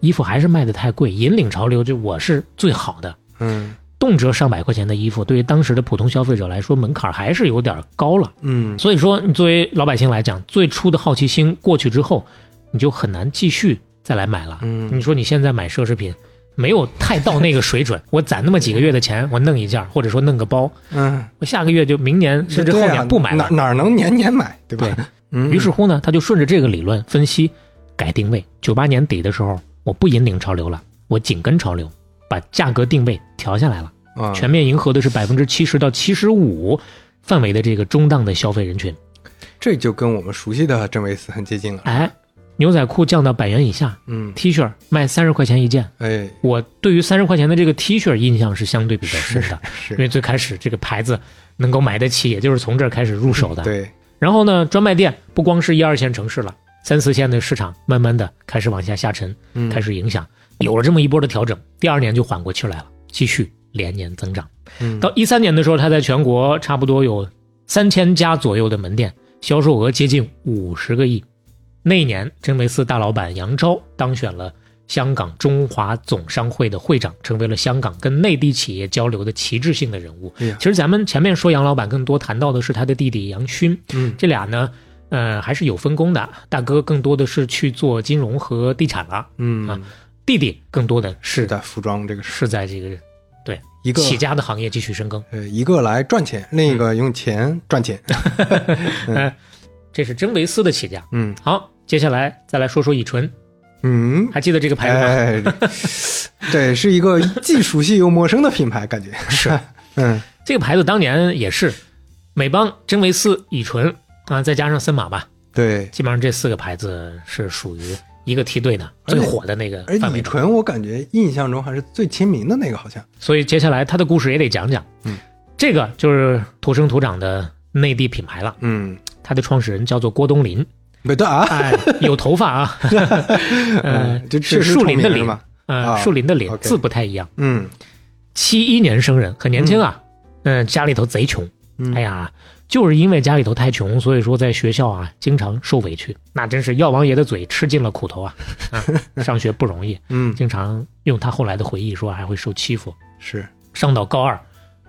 衣服还是卖的太贵，引领潮流就我是最好的，嗯。动辄上百块钱的衣服，对于当时的普通消费者来说，门槛还是有点高了。嗯。所以说，你作为老百姓来讲，最初的好奇心过去之后，你就很难继续再来买了。嗯。你说你现在买奢侈品，没有太到那个水准，我攒那么几个月的钱，我弄一件，或者说弄个包，嗯，我下个月就明年甚至后年不买了。哪能年年买，对吧？对嗯，于是乎呢，他就顺着这个理论分析，改定位。九八年底的时候，我不引领潮流了，我紧跟潮流，把价格定位调下来了。啊全面迎合的是百分之七十到七十五范围的这个中档的消费人群。这就跟我们熟悉的真维斯很接近了。哎，牛仔裤降到百元以下嗯，，T 恤卖三十块钱一件。哎，我对于三十块钱的这个 T 恤印象是相对比较深的，是因为最开始这个牌子能够买得起，也就是从这儿开始入手的。对，然后呢，专卖店不光是一二线城市了，三四线的市场慢慢的开始往下下沉，嗯开始影响，有了这么一波的调整，第二年就缓过气来了，继续连年增长。嗯到一三年的时候，它在全国差不多有三千家左右的门店，销售额接近五十个亿。那一年，真维斯大老板杨钊当选了香港中华总商会的会长，成为了香港跟内地企业交流的旗帜性的人物。哎其实咱们前面说杨老板，更多谈到的是他的弟弟杨勋，嗯这俩呢，呃，还是有分工的。大哥更多的是去做金融和地产了，嗯啊，弟弟更多的是是的，服装这个是是在这个对一个起家的行业继续深耕。呃一个来赚钱，另一个用钱赚钱。嗯，这是真维斯的起家。嗯好，接下来再来说说乙醇，嗯，还记得这个牌子吗？哎，对，是一个既熟悉又陌生的品牌，感觉是 嗯这个牌子当年也是美邦、真维斯、乙醇啊，再加上森马吧，对。基本上这四个牌子是属于一个梯队的最火的那个而范围内。乙醇，我感觉印象中还是最亲民的那个，好像。所以接下来他的故事也得讲讲。嗯，这个就是土生土长的内地品牌了。嗯，它的创始人叫做郭冬临，没对啊，哎，有头发啊，呃嗯，就是树林的林，是吗？呃，啊树林的林字不太一样。嗯。七一年生人，很年轻啊，嗯、家里头贼穷，嗯，哎呀，就是因为家里头太穷，所以说在学校啊经常受委屈，那真是药王爷的嘴吃尽了苦头啊，啊，上学不容易，嗯。经常用他后来的回忆说还会受欺负，是，上到高二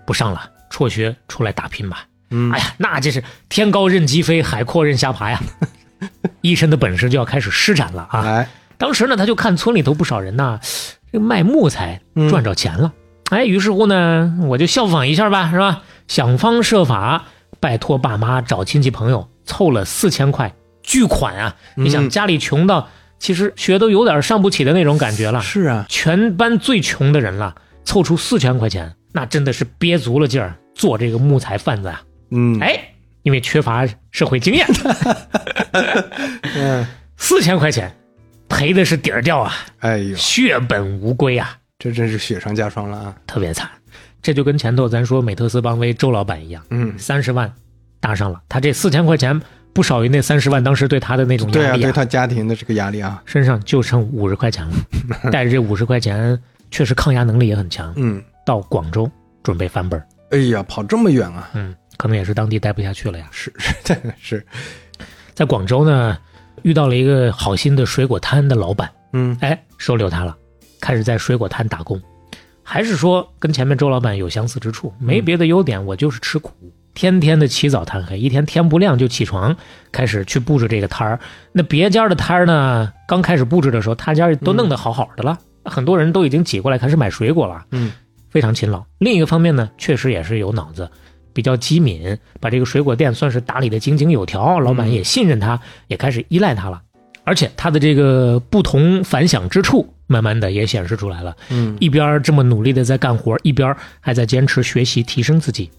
不上了，辍学出来打拼吧，嗯哎呀，那这是天高任鸡飞，海阔任虾爬呀，一身的本事就要开始施展了啊。哎，当时呢，他就看村里头不少人呐，这个卖木材嗯赚着钱了，哎，于是乎呢，我就效仿一下吧，是吧？想方设法拜托爸妈找亲戚朋友凑了四千块巨款啊！你想嗯家里穷到其实学都有点上不起的那种感觉了，是啊，全班最穷的人了，凑出四千块钱，那真的是憋足了劲儿做这个木材贩子啊！嗯，哎，因为缺乏社会经验，嗯，四千块钱赔的是底儿掉啊，哎呦，血本无归啊！这真是雪上加霜了啊！特别惨。这就跟前头咱说美特斯邦威周老板一样，嗯，三十万搭上了，他这四千块钱不少于那三十万当时对他的那种压力对他家庭的这个压力啊，身上就剩五十块钱了，带着这五十块钱，确实抗压能力也很强。嗯，到广州准备翻本儿，哎呀，跑这么远啊，嗯，可能也是当地待不下去了呀。是是 是，在广州呢，遇到了一个好心的水果摊的老板，嗯哎，收留他了，开始在水果摊打工。还是说跟前面周老板有相似之处，没别的优点，我就是吃苦。天天的起早贪黑，一天天不亮就起床，开始去布置这个摊儿。那别家的摊儿呢，刚开始布置的时候，他家都弄得好好的了，很多人都已经挤过来开始买水果了。嗯，非常勤劳。另一个方面呢，确实也是有脑子，比较机敏，把这个水果店算是打理的井井有条，老板也信任他，也开始依赖他了。而且他的这个不同凡响之处，慢慢的也显示出来了。嗯，一边这么努力的在干活，一边还在坚持学习提升自己。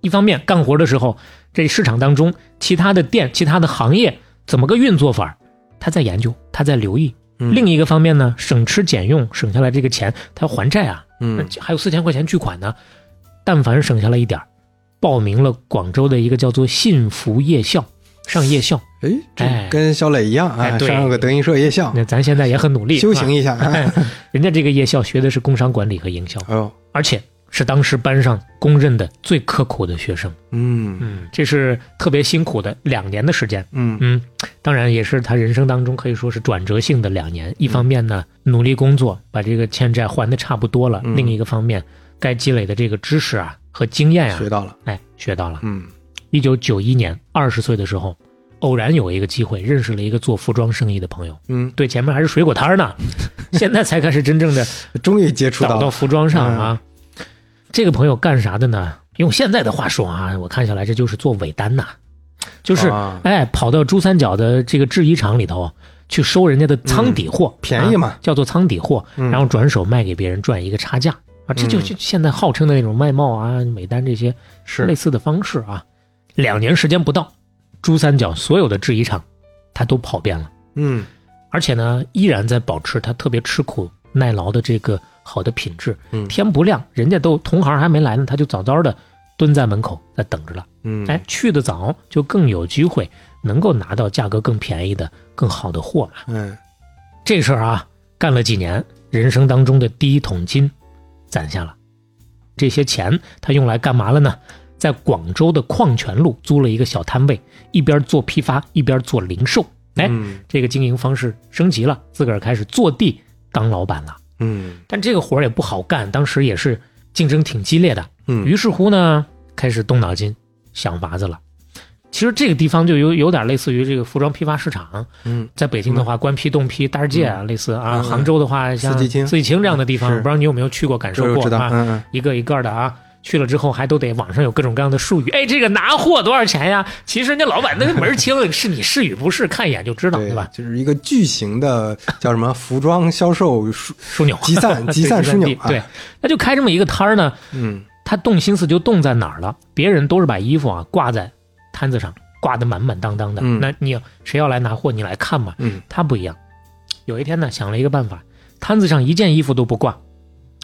一方面干活的时候，这市场当中其他的店、其他的行业怎么个运作法，他在研究，他在留意。嗯另一个方面呢，省吃俭用，省下来这个钱，他要还债啊。嗯还有四千块钱巨款呢，但凡省下来一点儿报名了广州的一个叫做幸福夜校，上夜校。哎，这哎跟小磊一样啊，上个德云社夜校那咱现在也很努力，修行一下。哎，人家这个夜校学的是工商管理和营销，哎呦，而且是当时班上公认的最刻苦的学生。嗯嗯，这是特别辛苦的两年的时间。嗯嗯，当然也是他人生当中可以说是转折性的两年。一方面呢，努力工作，把这个欠债还的差不多了；嗯另一个方面，该积累的这个知识啊和经验啊，学到了。哎，学到了。嗯一九九一年，二十岁的时候，偶然有一个机会认识了一个做服装生意的朋友。嗯，对，前面还是水果摊儿呢，现在才开始真正的 终于接触倒到到。服装上啊。这个朋友干啥的呢？用现在的话说啊，我看下来这就是做尾单呐，就是、啊哎跑到珠三角的这个制衣厂里头去收人家的仓底货，便宜嘛啊叫做仓底货，嗯然后转手卖给别人赚一个差价啊，这就嗯就现在号称的那种外贸啊、美单这些是类似的方式啊。两年时间不到，珠三角所有的制衣厂他都跑遍了。嗯而且呢，依然在保持他特别吃苦耐劳的这个好的品质。嗯天不亮，人家都同行还没来呢，他就早早的蹲在门口在等着了。嗯，哎，去的早就更有机会能够拿到价格更便宜的、更好的货嘛。嗯这事儿啊，干了几年，人生当中的第一桶金攒下了。这些钱他用来干嘛了呢？在广州的矿泉路租了一个小摊位，一边做批发，一边做零售。哎，嗯这个经营方式升级了，自个儿开始坐地当老板了。嗯但这个活儿也不好干，当时也是竞争挺激烈的。嗯于是乎呢，开始动脑筋想法子了。其实这个地方就有有点类似于这个服装批发市场，嗯在北京的话，官批、冻批、大世界啊，类似啊。嗯杭州的话，像四季青四季青这样的地方，我不知道你有没有去过感受。过啊？一个一个的啊，去了之后还都得网上有各种各样的术语。哎，这个拿货多少钱呀？其实人家老板那个门儿清，是你是与不是，看一眼就知道，对对吧？就是一个巨型的 叫什么服装销售枢枢纽集散集散枢纽啊。对，那就开这么一个摊儿呢。嗯他动心思就动在哪儿了？别人都是把衣服啊挂在摊子上，挂得满满当当的。嗯那你谁要来拿货，你来看嘛。嗯他不一样，有一天呢，想了一个办法，摊子上一件衣服都不挂，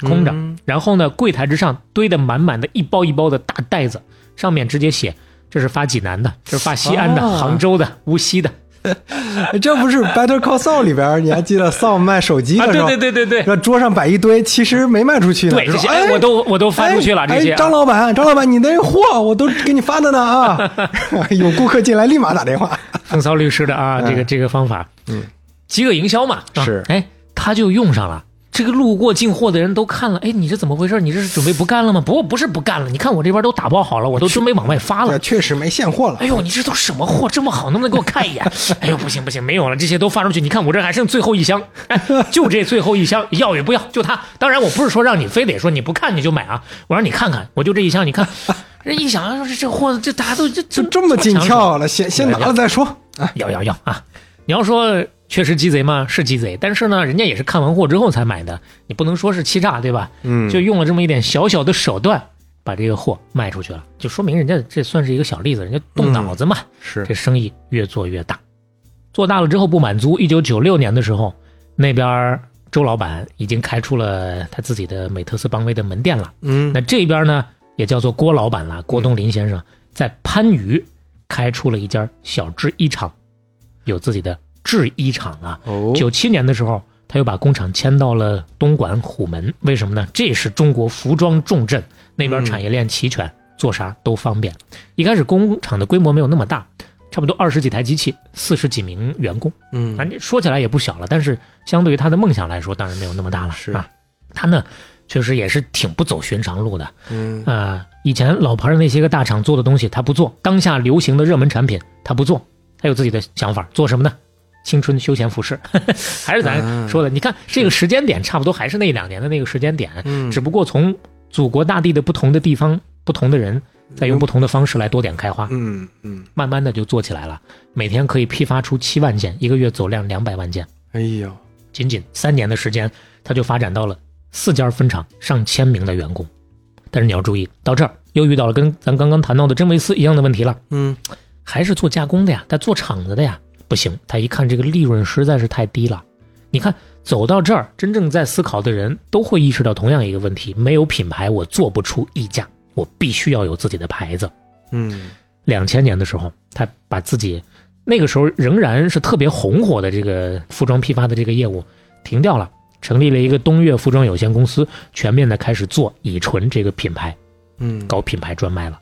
空着。嗯然后呢，柜台之上堆得满满的一包一包的大袋子，上面直接写这是发济南的，这是发西安的、哦杭州的、无锡的 这不是 Better Call Saul 里边，你还记得 Saul 卖手机的时候，对对对对。那桌上摆一堆，其实没卖出去呢。对，这些哎，我都我都发出去了，这些啊哎哎张老板，张老板，你那货我都给你发的呢啊！有顾客进来立马打电话。风骚律师的啊，这个这个方法，嗯，饥饿营销嘛，啊是哎，他就用上了。这个路过进货的人都看了，哎，你这怎么回事？你这是准备不干了吗？不，不是不干了，你看我这边都打包好了，我都准备往外发了。确实没现货了哎。呦，你这都什么货？这么好，能不能给我看一眼？哎呦，不行不行，没有了，这些都发出去。你看我这还剩最后一箱，哎，就这最后一箱，要也不要？就它。当然，我不是说让你非得说你不看你就买啊，我让你看看，我就这一箱，你看，人一想说这这货这大家都这就这么紧俏了，先先拿了再说。啊，要要要啊！你要说确实鸡贼吗？是鸡贼，但是呢，人家也是看完货之后才买的，你不能说是欺诈，对吧？嗯，就用了这么一点小小的手段，把这个货卖出去了，就说明人家这算是一个小例子，人家动脑子嘛，是这生意越做越大。做大了之后不满足，一九九六年的时候，那边周老板已经开出了他自己的美特斯邦威的门店了。嗯那这边呢，也叫做郭老板了，郭东林先生在番禺开出了一家小制衣厂，有自己的制衣厂啊。哦，九七年的时候，他又把工厂迁到了东莞虎门，为什么呢？这是中国服装重镇，那边产业链齐全，做啥都方便。一开始工厂的规模没有那么大，差不多二十几台机器，四十几名员工，嗯反正说起来也不小了，但是相对于他的梦想来说，当然没有那么大了。是啊，他呢确实也是挺不走寻常路的。嗯啊、以前老牌的那些个大厂做的东西他不做，当下流行的热门产品他不做，他有自己的想法，做什么呢？青春休闲服饰，还是咱说的，你看这个时间点差不多还是那两年的那个时间点，嗯。只不过从祖国大地的不同的地方、不同的人，在用不同的方式来多点开花，嗯嗯，慢慢的就做起来了。每天可以批发出七万件，一个月走量两百万件，哎呦，仅仅三年的时间，他就发展到了四家分厂、上千名的员工。但是你要注意，到这儿又遇到了跟咱刚刚谈到的真维斯一样的问题了，嗯。还是做加工的呀，但做厂子的呀，不行，他一看这个利润实在是太低了。你看走到这儿，真正在思考的人都会意识到同样一个问题：没有品牌，我做不出溢价，我必须要有自己的牌子。嗯两千年的时候，他把自己那个时候仍然是特别红火的这个服装批发的这个业务停掉了，成立了一个东岳服装有限公司，全面的开始做乙醇这个品牌，嗯，搞品牌专卖了。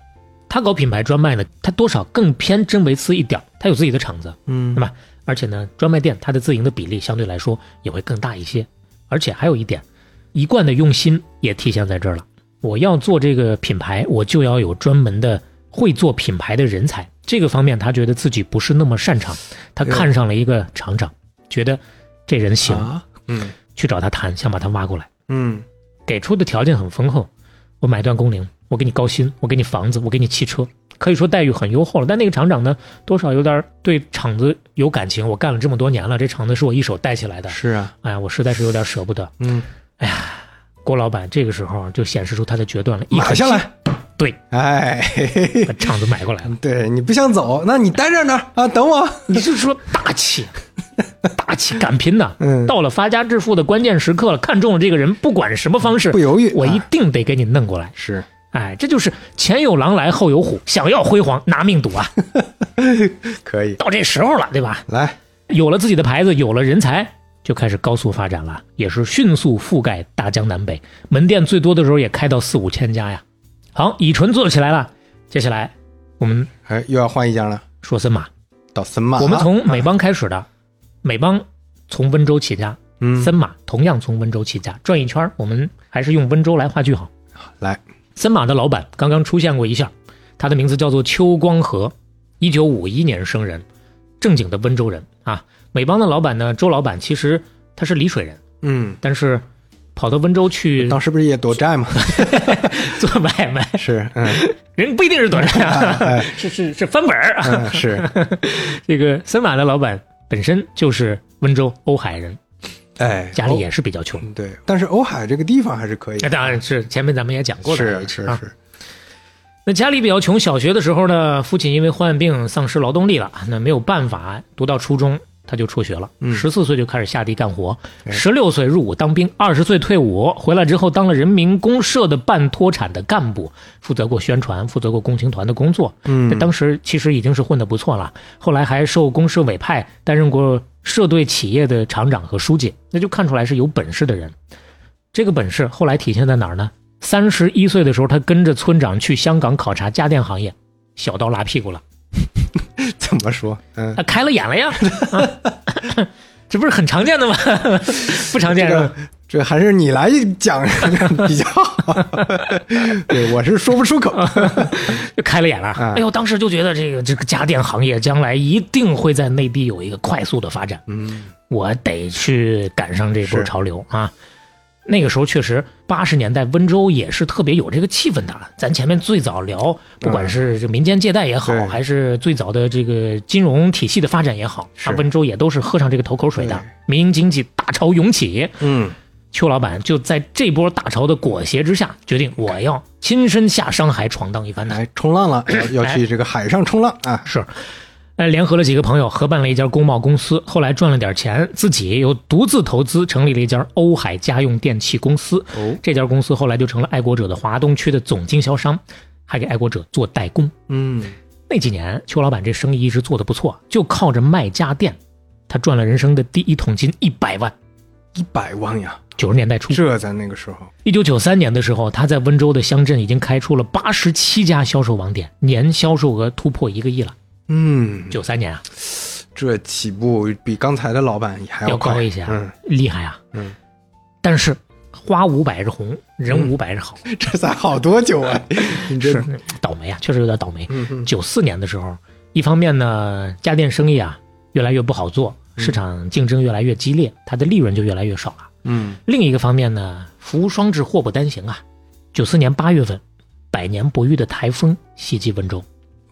他搞品牌专卖呢，他多少更偏真维斯一点，他有自己的厂子，嗯对吧？而且呢，专卖店它的自营的比例相对来说也会更大一些。而且还有一点，一贯的用心也体现在这儿了。我要做这个品牌，我就要有专门的会做品牌的人才。这个方面，他觉得自己不是那么擅长，他看上了一个厂长，觉得这人行，啊，嗯去找他谈，想把他挖过来。嗯给出的条件很丰厚，我买断工龄，我给你高薪，我给你房子，我给你汽车，可以说待遇很优厚了。但那个厂长呢，多少有点对厂子有感情，我干了这么多年了，这厂子是我一手带起来的，是啊，哎呀，我实在是有点舍不得。嗯，哎呀郭老板这个时候就显示出他的决断了，一口下，来，对，哎，把厂子买过来了。对你不想走，那你待着呢？啊，等我，你是说大气，大气敢拼呐！嗯。到了发家致富的关键时刻了，看中了这个人，不管什么方式，不犹豫。我一啊定得给你弄过来。是，哎，这就是前有狼来后有虎，想要辉煌拿命赌啊！可以，到这时候了，对吧？来，有了自己的牌子，有了人才，就开始高速发展了，也是迅速覆盖大江南北，门店最多的时候也开到四五千家呀。好，乙醇做起来了，接下来我们哎，又要换一家了，说森马，到森马，我们从美邦开始的，美邦从温州起家，嗯森马同样从温州起家，转一圈，我们还是用温州来画句号。来，森马的老板刚刚出现过一下，他的名字叫做邱光和，一九五一年生人，正经的温州人啊。美邦的老板呢，周老板其实他是丽水人，嗯，但是跑到温州去当时不是也躲债吗？做买卖，是，嗯人不一定是躲债啊，哎是是是翻本儿啊。嗯是，这个森马的老板本身就是温州瓯海人，哎，家里也是比较穷。哦对，但是瓯海这个地方还是可以那，当然是前面咱们也讲过的是啊。是是，那家里比较穷，小学的时候呢，父亲因为患病丧失劳动力了，那没有办法，读到初中他就辍学了，嗯十四岁就开始下地干活，哎十六岁入伍当兵，二十岁退伍回来之后当了人民公社的半脱产的干部，负责过宣传，负责过共青团的工作。嗯那当时其实已经是混得不错了，后来还受公社委派担任过社队企业的厂长和书记，那就看出来是有本事的人。这个本事后来体现在哪儿呢？三十一岁的时候，他跟着村长去香港考察家电行业，小刀拉屁股了，怎 么说？嗯他，开了眼了呀，啊 这不是很常见的吗？不常见是吧？这还是你来讲比较好，对我是说不出口，就开了眼了。啊哎呦，当时就觉得这个这个家电行业将来一定会在内地有一个快速的发展。嗯我得去赶上这波潮流啊！那个时候确实，八十年代温州也是特别有这个气氛的。咱前面最早聊，不管是这民间借贷也好，嗯还是最早的这个金融体系的发展也好，啊，温州也都是喝上这个头口水的。民营经济大潮涌起，嗯，邱老板就在这波大潮的裹挟之下，决定我要亲身下商海闯荡一番的。来冲浪了，要要去这个海上冲浪啊，是，呃，联合了几个朋友合办了一家工贸公司，后来赚了点钱，自己又独自投资成立了一家欧海家用电器公司。哦，这家公司后来就成了爱国者的华东区的总经销商，还给爱国者做代工。嗯，那几年，邱老板这生意一直做得不错，就靠着卖家电，他赚了人生的第一桶金一百万。一百万呀，九十年代初，这在那个时候，一九九三年的时候，他在温州的乡镇已经开出了八十七家销售网点，年销售额突破一个亿了。嗯，九三年啊，这起步比刚才的老板还要快高一些啊，嗯厉害啊！嗯，但是花无百是红，人无百是好，这才好多久啊？你这是倒霉啊，确实有点倒霉。九四年的时候，一方面呢，家电生意啊越来越不好做，市场竞争越来越激烈，它的利润就越来越少了。嗯另一个方面呢，福无双至，祸不单行啊。九四年八月份，百年不遇的台风袭击温州。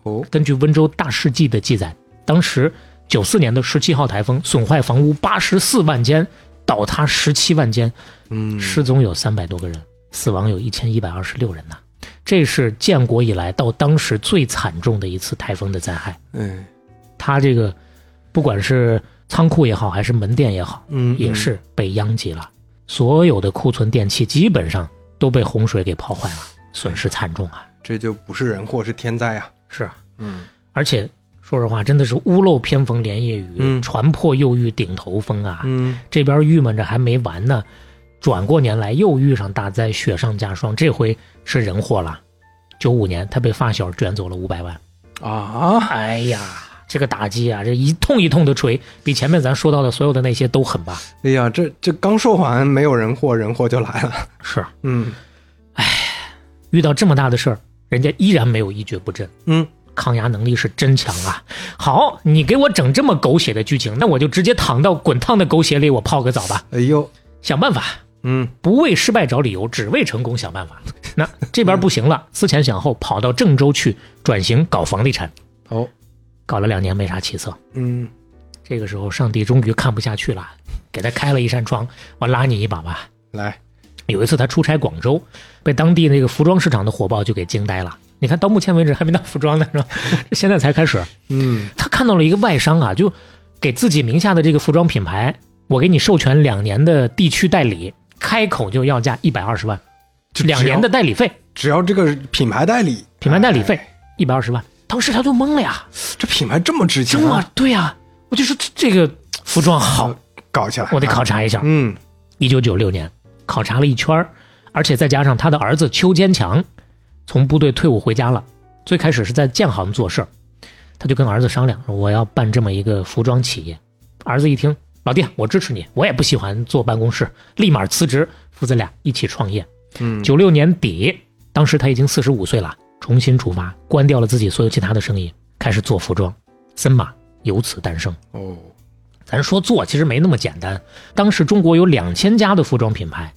哦根据温州大事记的记载，当时九四年的十七号台风损坏房屋八十四万间，倒塌十七万间，嗯失踪有三百多个人，死亡有一千一百二十六人呐。这是建国以来到当时最惨重的一次台风的灾害。嗯它这个不管是仓库也好，还是门店也好，嗯也是被殃及了，所有的库存电器基本上都被洪水给泡坏了，损失惨重啊！这就不是人祸是天灾啊。是啊，嗯而且说实话，真的是屋漏偏逢连夜雨，嗯船破又遇顶头风啊！嗯这边郁闷着还没完呢，转过年来又遇上大灾，雪上加霜，这回是人祸了。九五年，他被发小卷走了五百万。啊，哎呀，这个打击啊，这一通一通的锤，比前面咱说到的所有的那些都狠吧？哎呀，这这刚说完没有人祸，人祸就来了。是，嗯哎遇到这么大的事儿，人家依然没有一蹶不振，嗯抗压能力是真强啊！好，你给我整这么狗血的剧情，那我就直接躺到滚烫的狗血里，我泡个澡吧，哎呦，想办法。嗯不为失败找理由，只为成功想办法。那这边不行了，思前想后，跑到郑州去转型搞房地产，哦搞了两年没啥起色。嗯这个时候，上帝终于看不下去了，给他开了一扇窗，我拉你一把吧。来有一次他出差广州，被当地那个服装市场的火爆就给惊呆了。你看到目前为止还没到服装呢，是吧？现在才开始。嗯他看到了一个外商啊，就给自己名下的这个服装品牌，我给你授权两年的地区代理，开口就要价一百二十万，就两年的代理费，只要这个品牌代理，品牌代理费哎一百二十万。当时他就懵了呀，这品牌这么值这么对呀、我就说这这个服装好，搞起来，我得考察一下。嗯一九九六年考察了一圈儿而且再加上他的儿子邱坚强从部队退伍回家了，最开始是在建行做事儿，他就跟儿子商量说我要办这么一个服装企业。儿子一听，老弟，我支持你，我也不喜欢坐办公室，立马辞职，父子俩一起创业。嗯九六年底，当时他已经四十五岁了，重新出发，关掉了自己所有其他的生意，开始做服装。森马由此诞生。哦咱说做其实没那么简单。当时中国有两千家的服装品牌，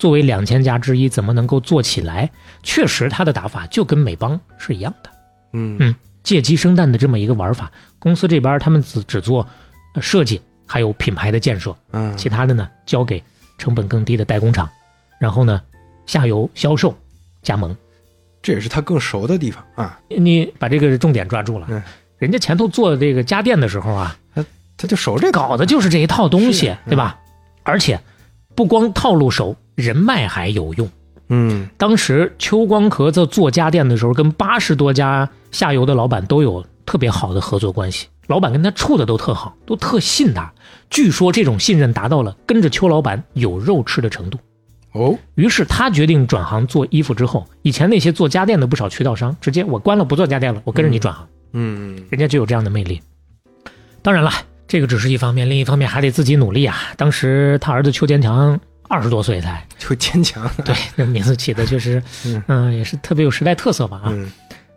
作为两千家之一，怎么能够做起来？确实，他的打法就跟美邦是一样的，嗯嗯借鸡生蛋的这么一个玩法。公司这边他们只只做呃设计，还有品牌的建设，嗯其他的呢交给成本更低的代工厂，然后呢下游销售、加盟。这也是他更熟的地方啊，你把这个重点抓住了嗯。人家前头做这个家电的时候啊，他他就熟这个，搞的就是这一套东西是，对吧？而且不光套路熟，人脉还有用。嗯当时秋光壳子做家电的时候，跟八十多家下游的老板都有特别好的合作关系，老板跟他处的都特好，都特信他。据说这种信任达到了跟着邱老板有肉吃的程度。哦于是他决定转行做衣服之后，以前那些做家电的不少渠道商，直接我关了不做家电了，我跟着你转行。嗯人家就有这样的魅力。当然了，这个只是一方面，另一方面还得自己努力啊。当时他儿子邱坚强二十多岁才，就坚强，对，这名字起的确实，嗯嗯、也是特别有时代特色吧啊。嗯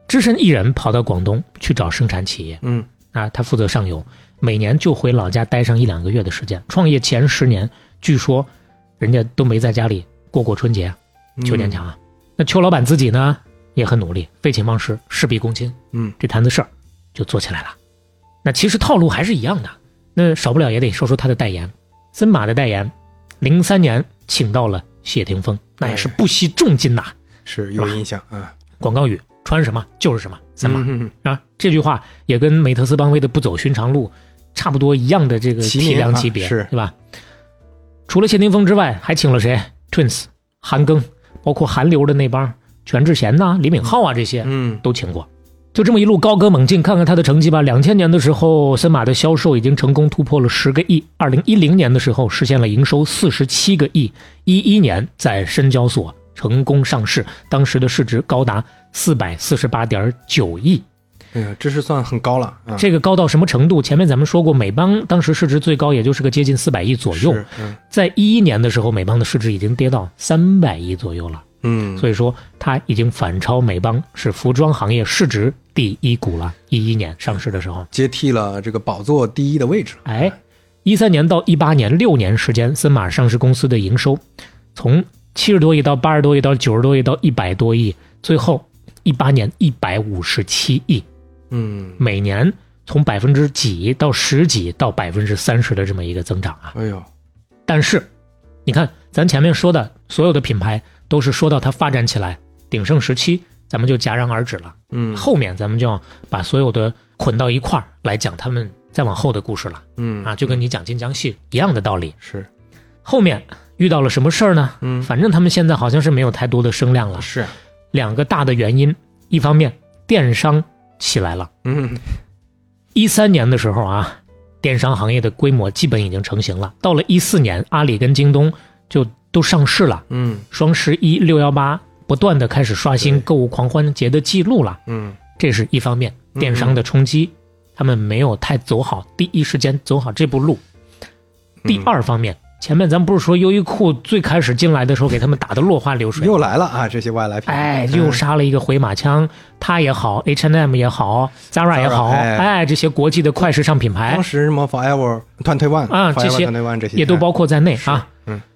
只身一人跑到广东去找生产企业嗯啊，他负责上游，每年就回老家待上一两个月的时间。创业前十年，据说人家都没在家里过过春节。邱坚强啊，那邱老板自己呢也很努力，废寝忘食，事必躬亲。嗯这摊子事儿就做起来了。那其实套路还是一样的，那少不了也得说说他的代言，森马的代言，零三年请到了谢霆锋，那也是不惜重金呐、是有印象啊，广告语穿什么就是什么，三马、嗯啊，这句话也跟美特斯邦威的不走寻常路差不多一样的这个体量级别，是。对吧？除了谢霆锋之外，还请了谁？Twins、韩庚，包括韩流的那帮全智贤呐、李敏镐啊这些，嗯。都请过。就这么一路高歌猛进，看看他的成绩吧。两千年的时候，森马的销售已经成功突破了十个亿。二零一零年的时候，实现了营收四十七个亿。一一年在深交所成功上市，当时的市值高达四百四十八点九亿。哎呀，这是算很高了啊。这个高到什么程度？前面咱们说过，美邦当时市值最高也就是个接近四百亿左右，嗯在一一年的时候，美邦的市值已经跌到三百亿左右了。嗯，所以说，它已经反超美邦，是服装行业市值第一股了。一一年上市的时候，接替了这个宝座第一的位置。哎，一三年到一八年六年时间，森马上市公司的营收从七十多亿到八十多亿到九十多亿到一百多亿，最后一八年一百五十七亿，嗯，每年从百分之几到十几到百分之三十的这么一个增长啊。哎呦，但是，你看咱前面说的所有的品牌，都是说到它发展起来鼎盛时期，咱们就戛然而止了。嗯后面咱们就要把所有的捆到一块儿来讲他们再往后的故事了嗯啊，就跟你讲晋江戏一样的道理。是后面遇到了什么事儿呢？嗯反正他们现在好像是没有太多的声量了。是，两个大的原因，一方面电商起来了，嗯一三年的时候啊，电商行业的规模基本已经成型了。到了一四年，阿里跟京东就都上市了，嗯。双十一、六幺八不断的开始刷新购物狂欢节的记录了。嗯。这是一方面，嗯电商的冲击，他们没有太走好，第一时间走好这步路。第嗯二方面，前面咱不是说优衣库最开始进来的时候给他们打的落花流水，又来了啊，这些外来品。牌，哎，嗯。又杀了一个回马枪，它也好，H&M 也好，Zara 也好哎。哎，这些国际的快时尚品牌。当时什么 Forever、Twenty One 啊这些。也都包括在内啊。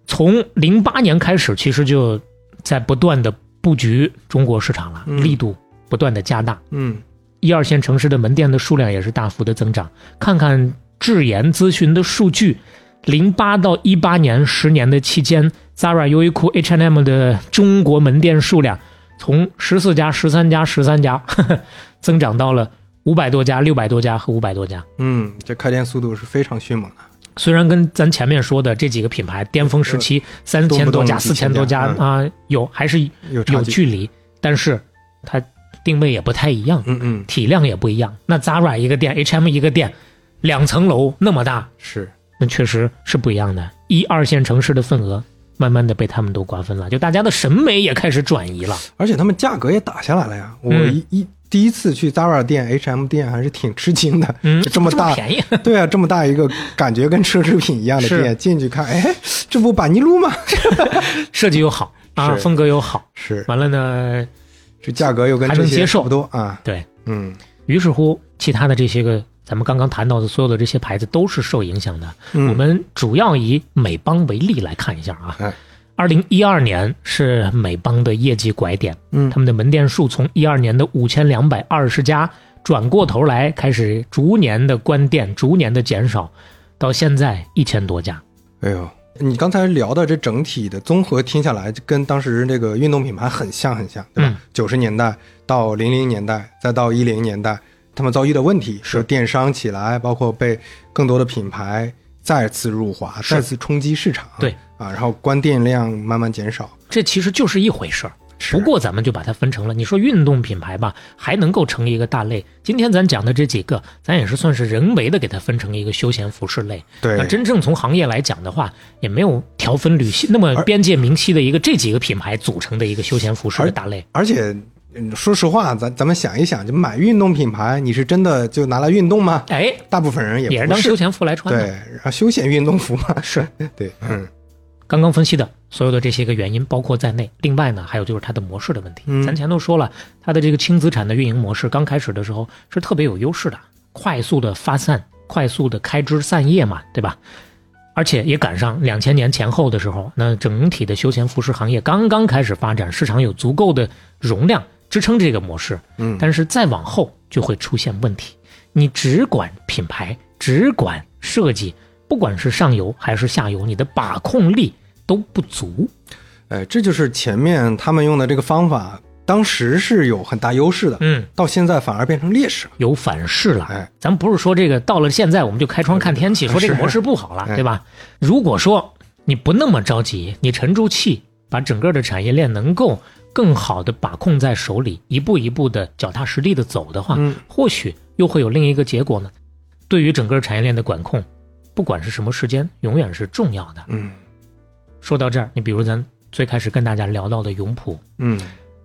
嗯从零八年开始，其实就在不断的布局中国市场了，嗯力度不断的加大。嗯一二线城市的门店的数量也是大幅的增长。看看智研咨询的数据，零八到一八年十年的期间，Zara、优衣库、H&M 的中国门店数量从十四家、十三家、十三家，呵呵增长到了五百多家、六百多家和五百多家。嗯，这开店速度是非常迅猛的。虽然跟咱前面说的这几个品牌巅峰时期三千多家、四千多家嗯啊、有还是有距离，但是它定位也不太一样。嗯嗯体量也不一样。那 Zara 一个店，H&M 一个店，两层楼那么大，是那确实是不一样的。一二线城市的份额，慢慢的被他们都瓜分了，就大家的审美也开始转移了。而且他们价格也打下来了呀。我嗯一一第一次去 Zara 店、H&M 店还是挺吃惊的，嗯，这么大，便宜，对啊，这么大一个感觉跟奢侈品一样的店，进去看，哎，这不板尼路吗？设计又好啊，是风格又好，是，完了呢，这价格又跟这些差不多啊。对嗯于是乎，其他的这些个。咱们刚刚谈到的所有的这些牌子都是受影响的。嗯我们主要以美邦为例来看一下啊。哎二零一二年是美邦的业绩拐点，嗯他们的门店数从一二年的五千两百二十家，转过头来开始逐年的关店，逐年的减少，到现在一千多家。哎呦，你刚才聊的这整体的综合听下来，跟当时这个运动品牌很像很像，对吧嗯？九十、年代到零零年代，再到一零年代，他们遭遇的问题是电商起来，包括被更多的品牌再次入华，再次冲击市场，对啊，然后关店量慢慢减少。这其实就是一回事儿。是不过咱们就把它分成了，你说运动品牌吧，还能够成一个大类。今天咱讲的这几个，咱也是算是人为的给它分成一个休闲服饰类。对那真正从行业来讲的话，也没有条分缕析那么边界明晰的一个这几个品牌组成的一个休闲服饰的大类。而且，嗯说实话，咱咱们想一想，就买运动品牌，你是真的就拿来运动吗？哎，大部分人也不也是当休闲服来穿的。对，然后休闲运动服嘛，是对，嗯刚刚分析的所有的这些个原因包括在内。另外呢，还有就是它的模式的问题。嗯咱前头说了，它的这个轻资产的运营模式刚开始的时候是特别有优势的，快速的发散，快速的开枝散叶嘛，对吧？而且也赶上两千年前后的时候，那整体的休闲服饰行业刚刚开始发展，市场有足够的容量支撑这个模式。嗯，但是再往后就会出现问题。你只管品牌，只管设计，不管是上游还是下游，你的把控力都不足。哎，这就是前面他们用的这个方法，当时是有很大优势的，嗯，到现在反而变成劣势了。有反噬了。哎，咱不是说这个到了现在我们就开窗看天气，说这个模式不好了，哎对吧？如果说你不那么着急，你沉住气，把整个的产业链能够更好的把控在手里，一步一步的脚踏实地的走的话，嗯或许又会有另一个结果呢。对于整个产业链的管控，不管是什么时间，永远是重要的。嗯说到这儿，你比如咱最开始跟大家聊到的永璞，嗯，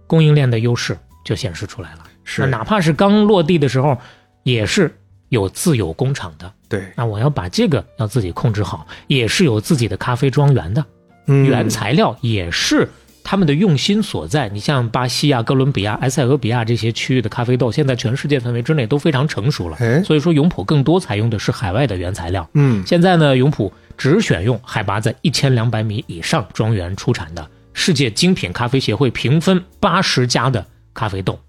供应链的优势就显示出来了。是哪怕是刚落地的时候，也是有自有工厂的。对，那我要把这个要自己控制好，也是有自己的咖啡庄园的，嗯原材料也是他们的用心所在。你像巴西啊、哥伦比亚、埃塞俄比亚这些区域的咖啡豆，现在全世界范围之内都非常成熟了。哎所以说，永璞更多采用的是海外的原材料。嗯现在呢，永璞只选用海拔在一千两百米以上庄园出产的世界精品咖啡协会评分八十加的咖啡豆，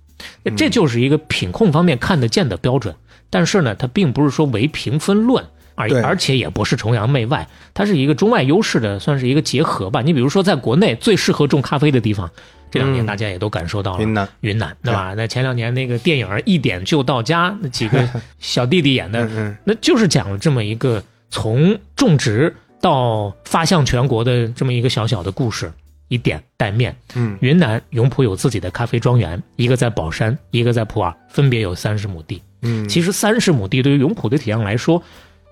这就是一个品控方面看得见的标准。但是呢，它并不是说唯评分论。而而且也不是崇洋媚外，它是一个中外优势的，算是一个结合吧。你比如说，在国内最适合种咖啡的地方，这两年嗯大家也都感受到了，云南，云南，对吧？那前两年那个电影《一点就到家》，那几个 小弟弟演的，那就是讲了这么一个从种植到发向全国的这么一个小小的故事，以点带面。嗯云南永璞有自己的咖啡庄园，一个在宝山，一个在普洱，分别有三十亩地。嗯，其实三十亩地对于永璞的体量来说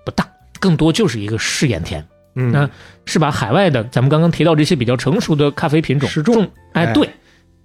不大，更多就是一个试验田。嗯那是把海外的咱们刚刚提到这些比较成熟的咖啡品种试种哎，哎对，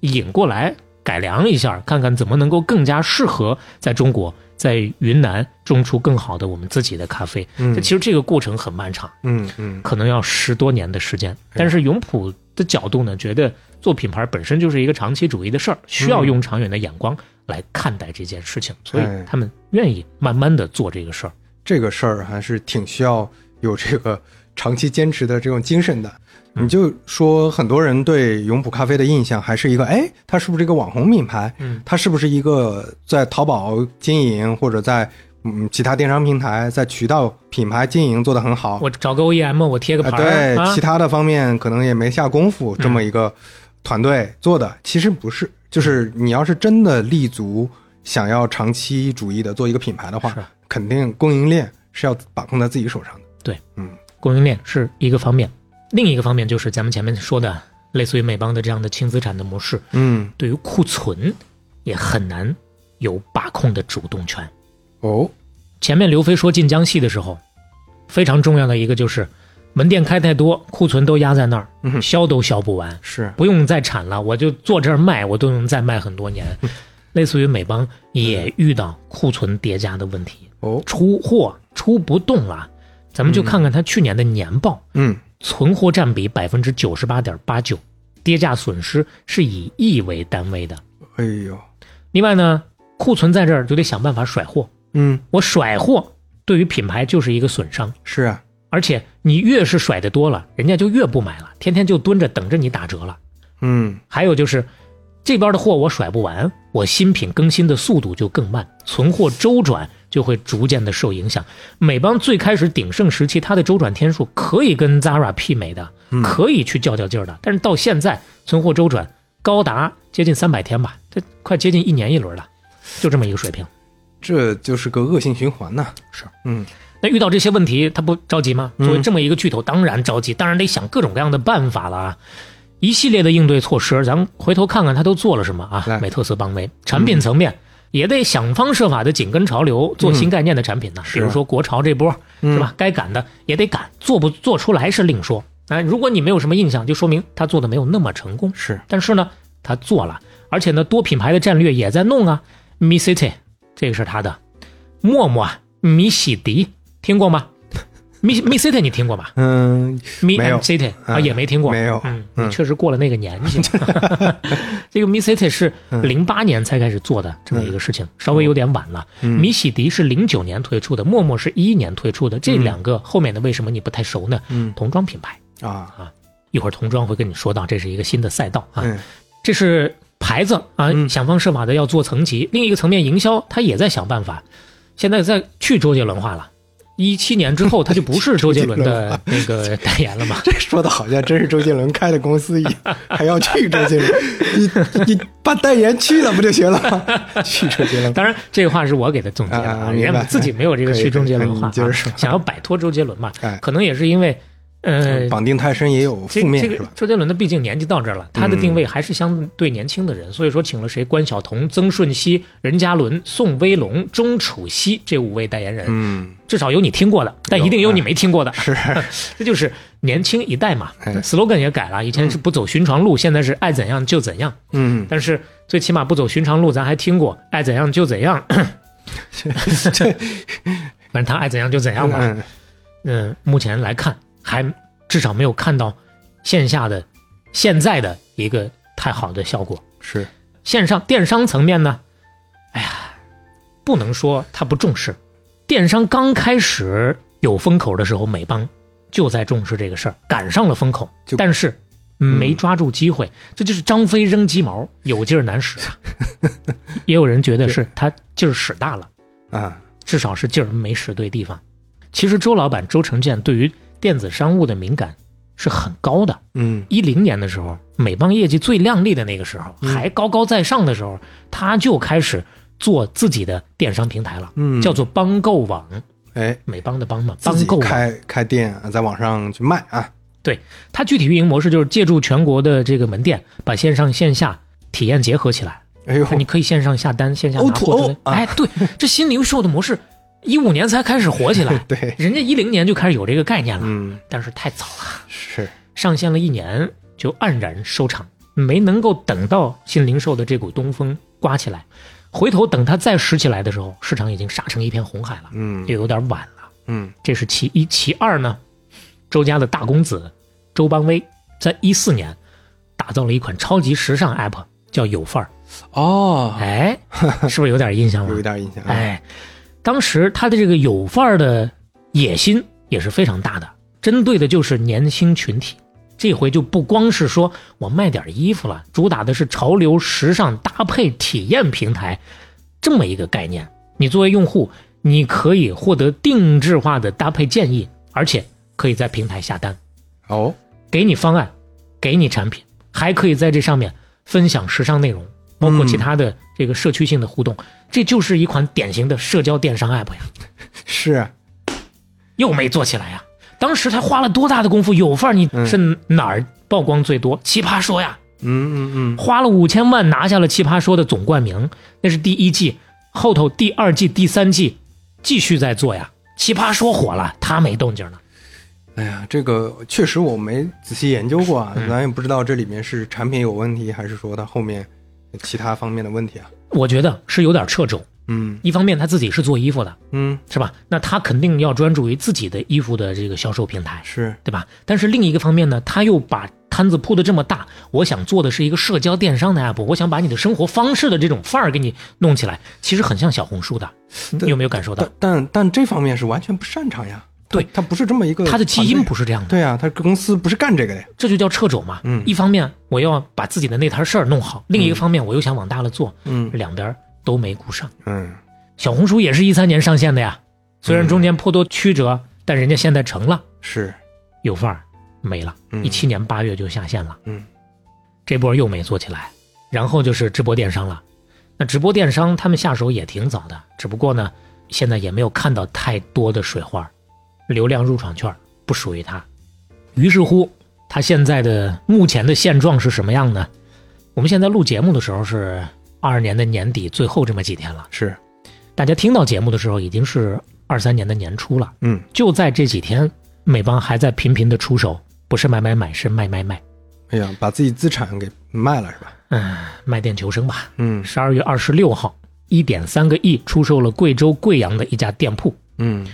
引过来改良一下，看看怎么能够更加适合在中国在云南种出更好的我们自己的咖啡。嗯这其实这个过程很漫长，嗯嗯可能要十多年的时间。但是永璞的角度呢，觉得做品牌本身就是一个长期主义的事儿，需要用长远的眼光来看待这件事情，所以哎他们愿意慢慢的做这个事儿。这个事儿还是挺需要有这个长期坚持的这种精神的。你就说很多人对永璞咖啡的印象还是一个，哎，它是不是一个网红品牌？嗯，它是不是一个在淘宝经营或者在嗯其他电商平台在渠道品牌经营做得很好？我找个 OEM，我贴个啊，牌儿、对，啊其他的方面可能也没下功夫，这么一个团队做的，其实不是。就是你要是真的立足，想要长期主义的做一个品牌的话是，肯定供应链是要把控在自己手上的。对，嗯。供应链是一个方面，另一个方面就是咱们前面说的，类似于美邦的这样的轻资产的模式，嗯，对于库存也很难有把控的主动权。哦，前面刘飞说晋江系的时候，非常重要的一个就是门店开太多，库存都压在那儿，嗯销都销不完，是，不用再产了，我就坐这儿卖，我都能再卖很多年。类似于美邦也遇到库存叠加的问题，哦，出货出不动了。咱们就看看它去年的年报，嗯，存货占比百分之九十八点八九，跌价损失是以亿为单位的。哎呦，另外呢，库存在这儿就得想办法甩货，嗯，我甩货对于品牌就是一个损伤，是啊，而且你越是甩的多了，人家就越不买了，天天就蹲着等着你打折了。嗯，还有就是，这边的货我甩不完，我新品更新的速度就更慢，存货周转就会逐渐的受影响。美邦最开始鼎盛时期，它的周转天数可以跟 Zara 媲美的，可以去较较劲儿的，但是到现在存货周转高达接近三百天吧，这快接近一年一轮了，就这么一个水平。这就是个恶性循环呐。是，嗯，那遇到这些问题，他不着急吗？作为这么一个巨头，当然着急，当然得想各种各样的办法了啊。一系列的应对措施，咱们回头看看他都做了什么啊？美特斯邦威产品层面也得想方设法的紧跟潮流，做新概念的产品呢。比如说国潮这波是吧？该赶的也得赶，做不做出来是另说。哎，如果你没有什么印象，就说明他做的没有那么成功。是，但是呢，他做了，而且呢，多品牌的战略也在弄啊。Mi City 这个是他的，陌陌、米喜迪听过吗？Mi Mi City 你听过吗嗯，？Mi 没有 and City 啊嗯也没听过，没有嗯，嗯确实过了那个年纪。这个 Mi City 是零八年才开始做的这么一个事情，稍微有点晚了。嗯米喜迪是零九年推出的，陌陌是一一年推出的，这两个后面的为什么你不太熟呢？嗯童装品牌，啊，一会儿童装会跟你说到，这是一个新的赛道啊。嗯这是牌子啊，嗯想方设法的要做层级。另一个层面，营销它也在想办法，现在在去周杰伦化了。一七年之后，他就不是周杰伦的那个代言了嘛？这说的好像真是周杰伦开的公司一样，还要去周杰伦，你你把代言去了不就行了吗？去周杰伦，当然，这个话是我给他总结的啊啊，人家自己没有这个去周杰伦化可以你接着说啊，想要摆脱周杰伦嘛哎，可能也是因为。呃，绑定太深也有负面是吧？周杰伦的毕竟年纪到这儿了，他的定位还是相对年轻的人，所以说请了谁？关晓彤、曾舜晞、任嘉伦、宋威龙、钟楚曦这五位代言人，嗯，至少有你听过的，但一定有你没听过的。是，这就是年轻一代嘛哎，slogan 也改了，以前是不走寻常路，现在是爱怎样就怎样。嗯，但是最起码不走寻常路，咱还听过爱怎样就怎样。反正他爱怎样就怎样吧。嗯，嗯，目前来看，还至少没有看到线下的现在的一个太好的效果。是，线上电商层面呢，哎呀，不能说他不重视。电商刚开始有风口的时候，美邦就在重视这个事儿，赶上了风口，但是没抓住机会，这就是张飞扔鸡毛，有劲儿难使啊。也有人觉得是他劲儿使大了，啊，至少是劲儿没使对地方。其实周老板周成建对于电子商务的敏感是很高的。嗯，一零年的时候，美邦业绩最亮丽的那个时候，还高高在上的时候，他就开始做自己的电商平台了，嗯。叫做邦购网，哎，美邦的邦嘛，邦购网。开开店啊，在网上去卖啊，对，它具体运营模式就是借助全国的这个门店，把线上线下体验结合起来。哎呦，你可以线上下单，线下拿 O to 货哎，对，这新零售的模式，一五年才开始火起来，对，人家一零年就开始有这个概念了，嗯，但是太早了。是，上线了一年就黯然收场，没能够等到新零售的这股东风刮起来。回头等它再拾起来的时候，市场已经杀成一片红海了，嗯又有点晚了。嗯这是其一，其二呢，周家的大公子周邦威在一四年打造了一款超级时尚 app，叫有范儿。哦，哎，是不是有点印象了？有一点印象，，哎，当时他的这个有范儿的野心也是非常大的，针对的就是年轻群体。这回就不光是说我卖点衣服了，主打的是潮流时尚搭配体验平台这么一个概念。你作为用户，你可以获得定制化的搭配建议，而且可以在平台下单，哦，给你方案，给你产品，还可以在这上面分享时尚内容，包括其他的这个社区性的互动。这就是一款典型的社交电商 app 呀。是，啊又没做起来呀。当时他花了多大的功夫？有范儿，你是哪儿曝光最多？奇葩说呀，嗯嗯嗯，花了五千万拿下了奇葩说的总冠名，那是第一季，后头第二季、第三季继续在做呀。奇葩说火了，他没动静了。哎呀，这个确实我没仔细研究过啊，嗯咱也不知道这里面是产品有问题，还是说它后面其他方面的问题啊。我觉得是有点掣肘。嗯一方面他自己是做衣服的，嗯，是吧？那他肯定要专注于自己的衣服的这个销售平台，是，对吧？但是另一个方面呢，他又把摊子铺的这么大，我想做的是一个社交电商的 app，我想把你的生活方式的这种范儿给你弄起来，其实很像小红书的，你有没有感受到但？但但这方面是完全不擅长呀。对。它不是这么一个，他的基因不是这样的，对啊，他公司不是干这个的。呀。这就叫掣肘嘛。嗯。一方面我要把自己的那摊事儿弄好，另一个方面我又想往大了做，嗯。两边都没顾上。嗯，小红书也是一三年上线的呀，虽然中间颇多曲折，但人家现在成了，是，有范儿没了，嗯。一七年八月就下线了。嗯。这波又没做起来，然后就是直播电商了。那直播电商他们下手也挺早的，只不过呢，现在也没有看到太多的水花，流量入场券不属于他。于是乎，他现在的目前的现状是什么样呢？我们现在录节目的时候是二二年的年底最后这么几天了，是，大家听到节目的时候已经是二三年的年初了。嗯就在这几天，美邦还在频频的出手，不是买买买，是卖卖卖。哎呀，把自己资产给卖了是吧？嗯，卖店求生吧。嗯十二月二十六号，一点三个亿出售了贵州贵阳的一家店铺，嗯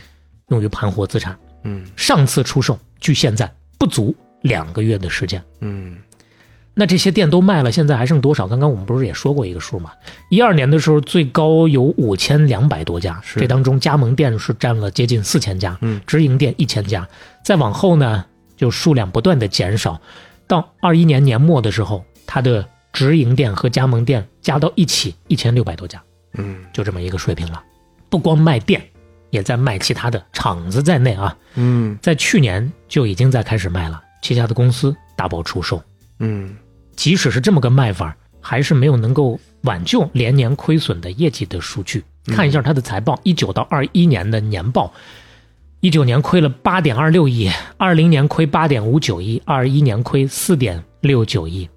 用于盘活资产。嗯上次出售距现在不足两个月的时间。嗯那这些店都卖了，现在还剩多少？刚刚我们不是也说过一个数吗？一二年的时候最高有五千两百多家，是这当中加盟店是占了接近四千家，嗯直营店一千家。再往后呢，就数量不断的减少，到二一年年末的时候，它的直营店和加盟店加到一起一千六百多家，嗯就这么一个水平了。不光卖店，也在卖其他的厂子在内啊，嗯。在去年就已经在开始卖了，旗下的公司大包出售。嗯。即使是这么个卖法，还是没有能够挽救连年亏损的业绩的数据。看一下它的财报，一九到二一年的年报，一九年亏了八点二六亿，二零年亏八点五九亿，二一年亏四点六九亿，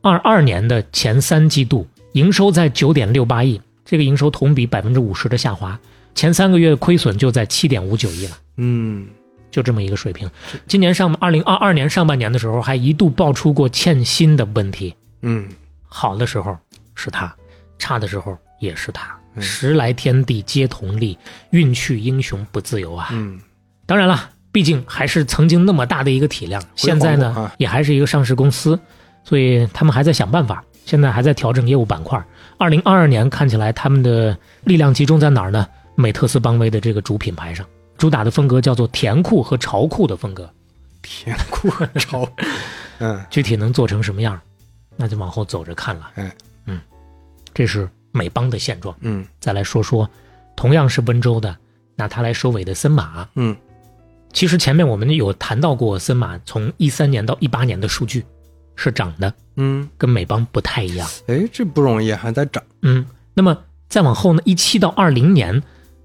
二二年的前三季度营收在九点六八亿，这个营收同比百分之五十的下滑，前三个月亏损就在七点五九亿了。嗯，就这么一个水平。今年上二零二二年上半年的时候，还一度爆出过欠薪的问题。嗯，好的时候是他，差的时候也是他。嗯时来天地皆同力，运去英雄不自由啊。嗯，当然了，毕竟还是曾经那么大的一个体量，现在呢、啊也还是一个上市公司，所以他们还在想办法，现在还在调整业务板块。二零二二年看起来他们的力量集中在哪儿呢？美特斯邦威的这个主品牌上，主打的风格叫做甜酷和潮酷的风格。甜酷和潮，嗯，具体能做成什么样，那就往后走着看了。哎，嗯，这是美邦的现状。嗯再来说说，同样是温州的，拿它来收尾的森马。嗯，其实前面我们有谈到过，森马从一三年到一八年的数据是涨的，嗯，跟美邦不太一样。哎，这不容易，还在涨。嗯，那么再往后呢，一七到二零年，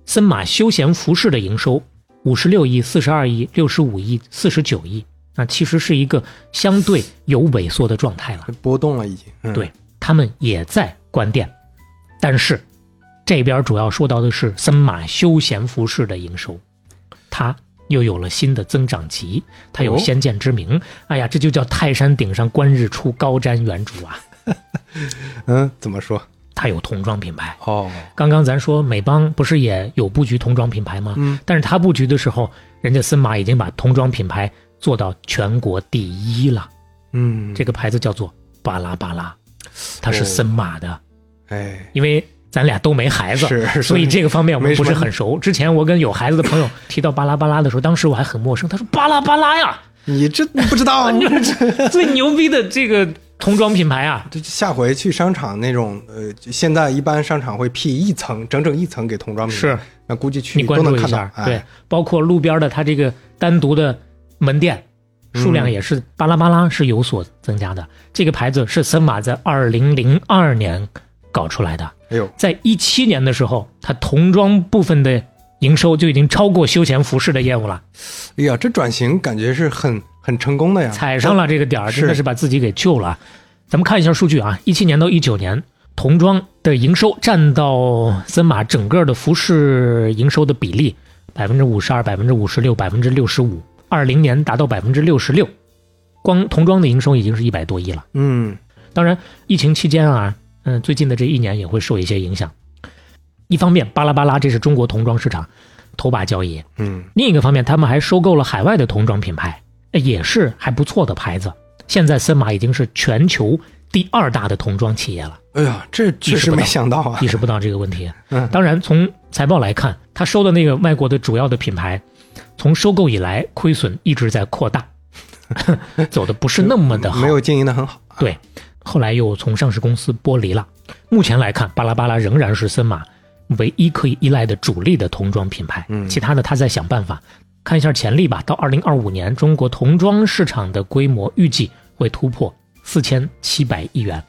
森马休闲服饰的营收五十六亿、四十二亿、六十五亿、四十九亿，那其实是一个相对有萎缩的状态了。波动了已经。嗯、对，他们也在关店，但是这边主要说到的是森马休闲服饰的营收，它又有了新的增长极，它有哦先见之明。哎呀，这就叫泰山顶上观日出，高瞻远瞩啊！嗯，怎么说？它有童装品牌。哦，刚刚咱说美邦不是也有布局童装品牌吗？嗯，但是它布局的时候，人家森马已经把童装品牌做到全国第一了。嗯，这个牌子叫做巴拉巴拉，它是哦森马的。哎，因为咱俩都没孩子，是所以这个方面我们不是很熟。之前我跟有孩子的朋友提到巴拉巴拉的时候，当时我还很陌生。他说巴拉巴拉呀，你这不知道？你这最牛逼的这个童装品牌啊！这下回去商场那种，呃，现在一般商场会辟一层，整整一层给童装品牌，是那估计去你关都能看到注一下，。哎对，，包括路边的它这个单独的门店。数嗯量也是巴拉巴拉是有所增加的。这个牌子是森马在二零零二年搞出来的，哎呦，在一七年的时候，它童装部分的营收就已经超过休闲服饰的业务了。哎呀，这转型感觉是很很成功的呀，踩上了这个点儿，真的是把自己给救了。咱们看一下数据啊，一七年到一九年，童装的营收占到森马整个的服饰营收的比例百分之五十二、百分之五十六、百分之六十五，二零年达到百分之六十六，光童装的营收已经是一百多亿了。嗯当然，疫情期间啊，嗯，最近的这一年也会受一些影响。一方面，巴拉巴拉这是中国童装市场头把交椅，嗯，另一个方面，他们还收购了海外的童装品牌，呃也是还不错的牌子。现在森马已经是全球第二大的童装企业了，哎呀，这确实没想到啊意，识不到这个问题。嗯当然，从财报来看，他收的那个外国的主要的品牌，从收购以来亏损一直在扩大，走的不是那么的好。没有经营的很好，对，后来又从上市公司剥离了。目前来看，巴拉巴拉仍然是森马唯一可以依赖的主力的童装品牌。嗯其他的他在想办法。看一下潜力吧，到二零二五年，中国童装市场的规模预计会突破四千七百亿元。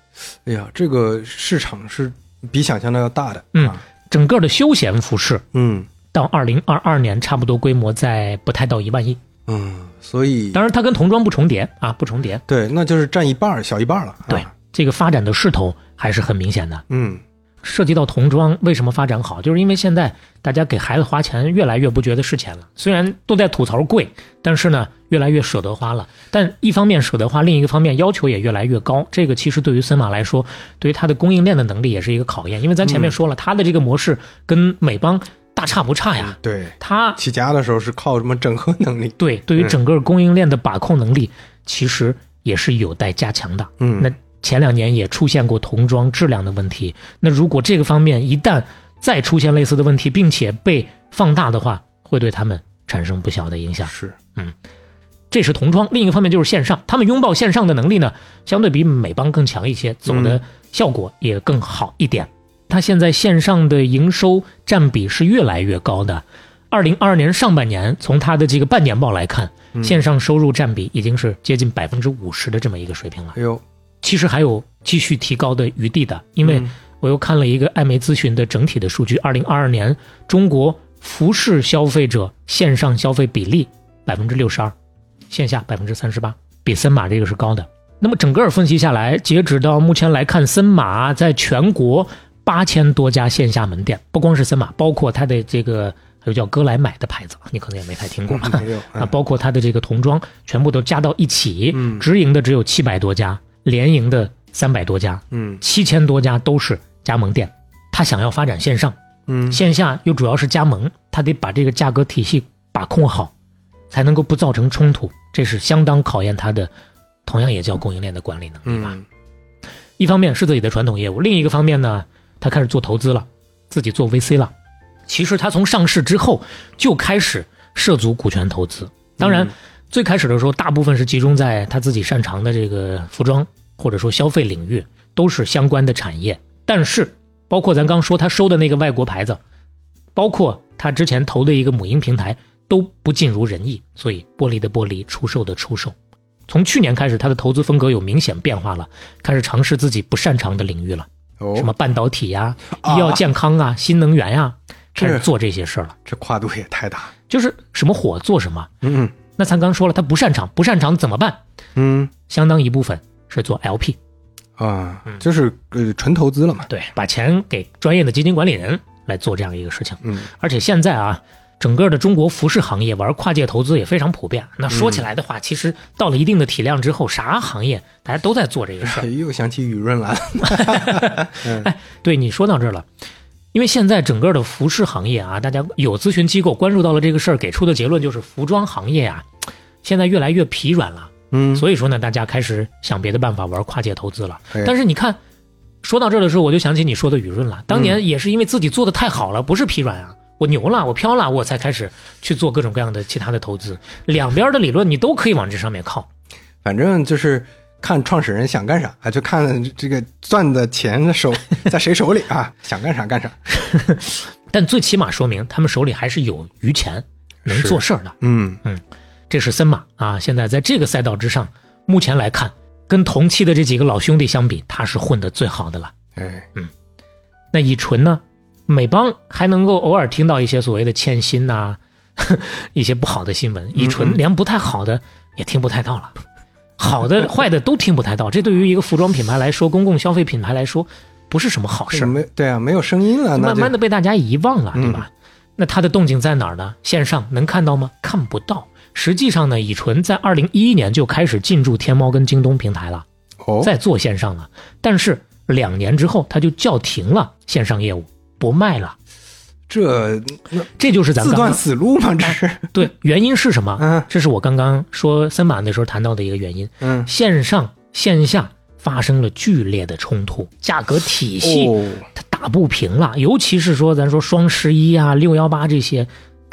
哎呀，这个市场是比想象的要大的，嗯啊整个的休闲服饰嗯到二零二二年，差不多规模在不太到一万亿。嗯，所以当然，它跟童装不重叠啊，不重叠。对，那就是占一半儿小一半儿了，啊对，这个发展的势头还是很明显的。嗯涉及到童装，为什么发展好？就是因为现在大家给孩子花钱越来越不觉得是钱了。虽然都在吐槽贵，但是呢，越来越舍得花了。但一方面舍得花，另一个方面要求也越来越高。这个其实对于森马来说，对于它的供应链的能力也是一个考验。因为咱前面说了，它的这个模式跟美邦大差不差呀。对，它起家的时候是靠什么整合能力？对对于整个供应链的把控能力，其实也是有待加强的。嗯那前两年也出现过童装质量的问题。那如果这个方面一旦再出现类似的问题，并且被放大的话，会对他们产生不小的影响。是，嗯这是童装，另一个方面就是线上，他们拥抱线上的能力呢，相对比美邦更强一些，走的效果也更好一点。它现在线上的营收占比是越来越高的。二零二二年上半年，从它的这个半年报来看，线上收入占比已经是接近百分之五十的这么一个水平了。哎呦，其实还有继续提高的余地的，因为嗯我又看了一个艾媒咨询的整体的数据，二零二二年中国服饰消费者线上消费比例百分之六十二，线下百分之三十八，比森马这个是高的。那么整个分析下来，截止到目前来看，森马在全国八千多家线下门店，不光是森马，包括它的这个还有叫哥莱买的牌子，你可能也没太听过？啊，包括它的这个童装，全部都加到一起，嗯直营的只有七百多家，联营的三百多家，嗯七千多家都是加盟店。他想要发展线上，嗯线下又主要是加盟，他得把这个价格体系把控好，才能够不造成冲突。这是相当考验他的，同样也叫供应链的管理能力吧。嗯一方面是自己的传统业务，另一个方面呢，他开始做投资了，自己做 VC 了。其实他从上市之后就开始涉足股权投资，当然、嗯最开始的时候，大部分是集中在他自己擅长的这个服装或者说消费领域，都是相关的产业。但是包括咱刚说他收的那个外国牌子，包括他之前投的一个母婴平台，都不尽如人意，所以剥离的剥离，出售的出售。从去年开始，他的投资风格有明显变化了，开始尝试自己不擅长的领域了，哦，什么半导体呀、啊医药健康啊、新能源呀、开始做这些事儿了。这跨度也太大。就是什么火做什么。嗯那咱刚说了，他不擅长，不擅长怎么办？嗯相当一部分是做 LP，啊，嗯就是呃纯投资了嘛。对，把钱给专业的基金管理人来做这样一个事情。嗯而且现在啊，整个的中国服饰行业玩跨界投资也非常普遍。那说起来的话，其实到了一定的体量之后，啥行业大家都在做这个事儿。又想起雨润了。哎。对你说到这儿了，因为现在整个的服饰行业啊，大家有咨询机构关注到了这个事儿，给出的结论就是服装行业啊，现在越来越疲软了。嗯，所以说呢，大家开始想别的办法玩跨界投资了。哎但是你看，说到这儿的时候，我就想起你说的雨润了。当嗯年也是因为自己做的太好了，不是疲软啊，我牛了，我飘了，我才开始去做各种各样的其他的投资。两边的理论你都可以往这上面靠。反正就是看创始人想干啥，啊就看这个赚的钱的手在谁手里啊，想干啥干啥。但最起码说明他们手里还是有余钱，能做事儿的。嗯嗯这是森马啊，现在在这个赛道之上，目前来看，跟同期的这几个老兄弟相比，他是混得最好的了。哎，那乙醇呢？美邦还能够偶尔听到一些所谓的欠薪呐、一些不好的新闻。乙醇连不太好的也听不太到了，好的 坏的都听不太到。这对于一个服装品牌来说，公共消费品牌来说，不是什么好事儿，没对啊，没有声音了，慢慢的被大家遗忘了，嗯对吧？那它的动静在哪儿呢？线上能看到吗？看不到。实际上呢，乙醇在二零一一年就开始进驻天猫跟京东平台了。哦，在做线上了，但是两年之后他就叫停了线上业务，不卖了。这这就是咱自断死路吗？这是对原因是什么？嗯这是我刚刚说森马那时候谈到的一个原因。嗯线上线下发生了剧烈的冲突，价格体系哦，它打不平了，尤其是说咱说双十一啊、六幺八这些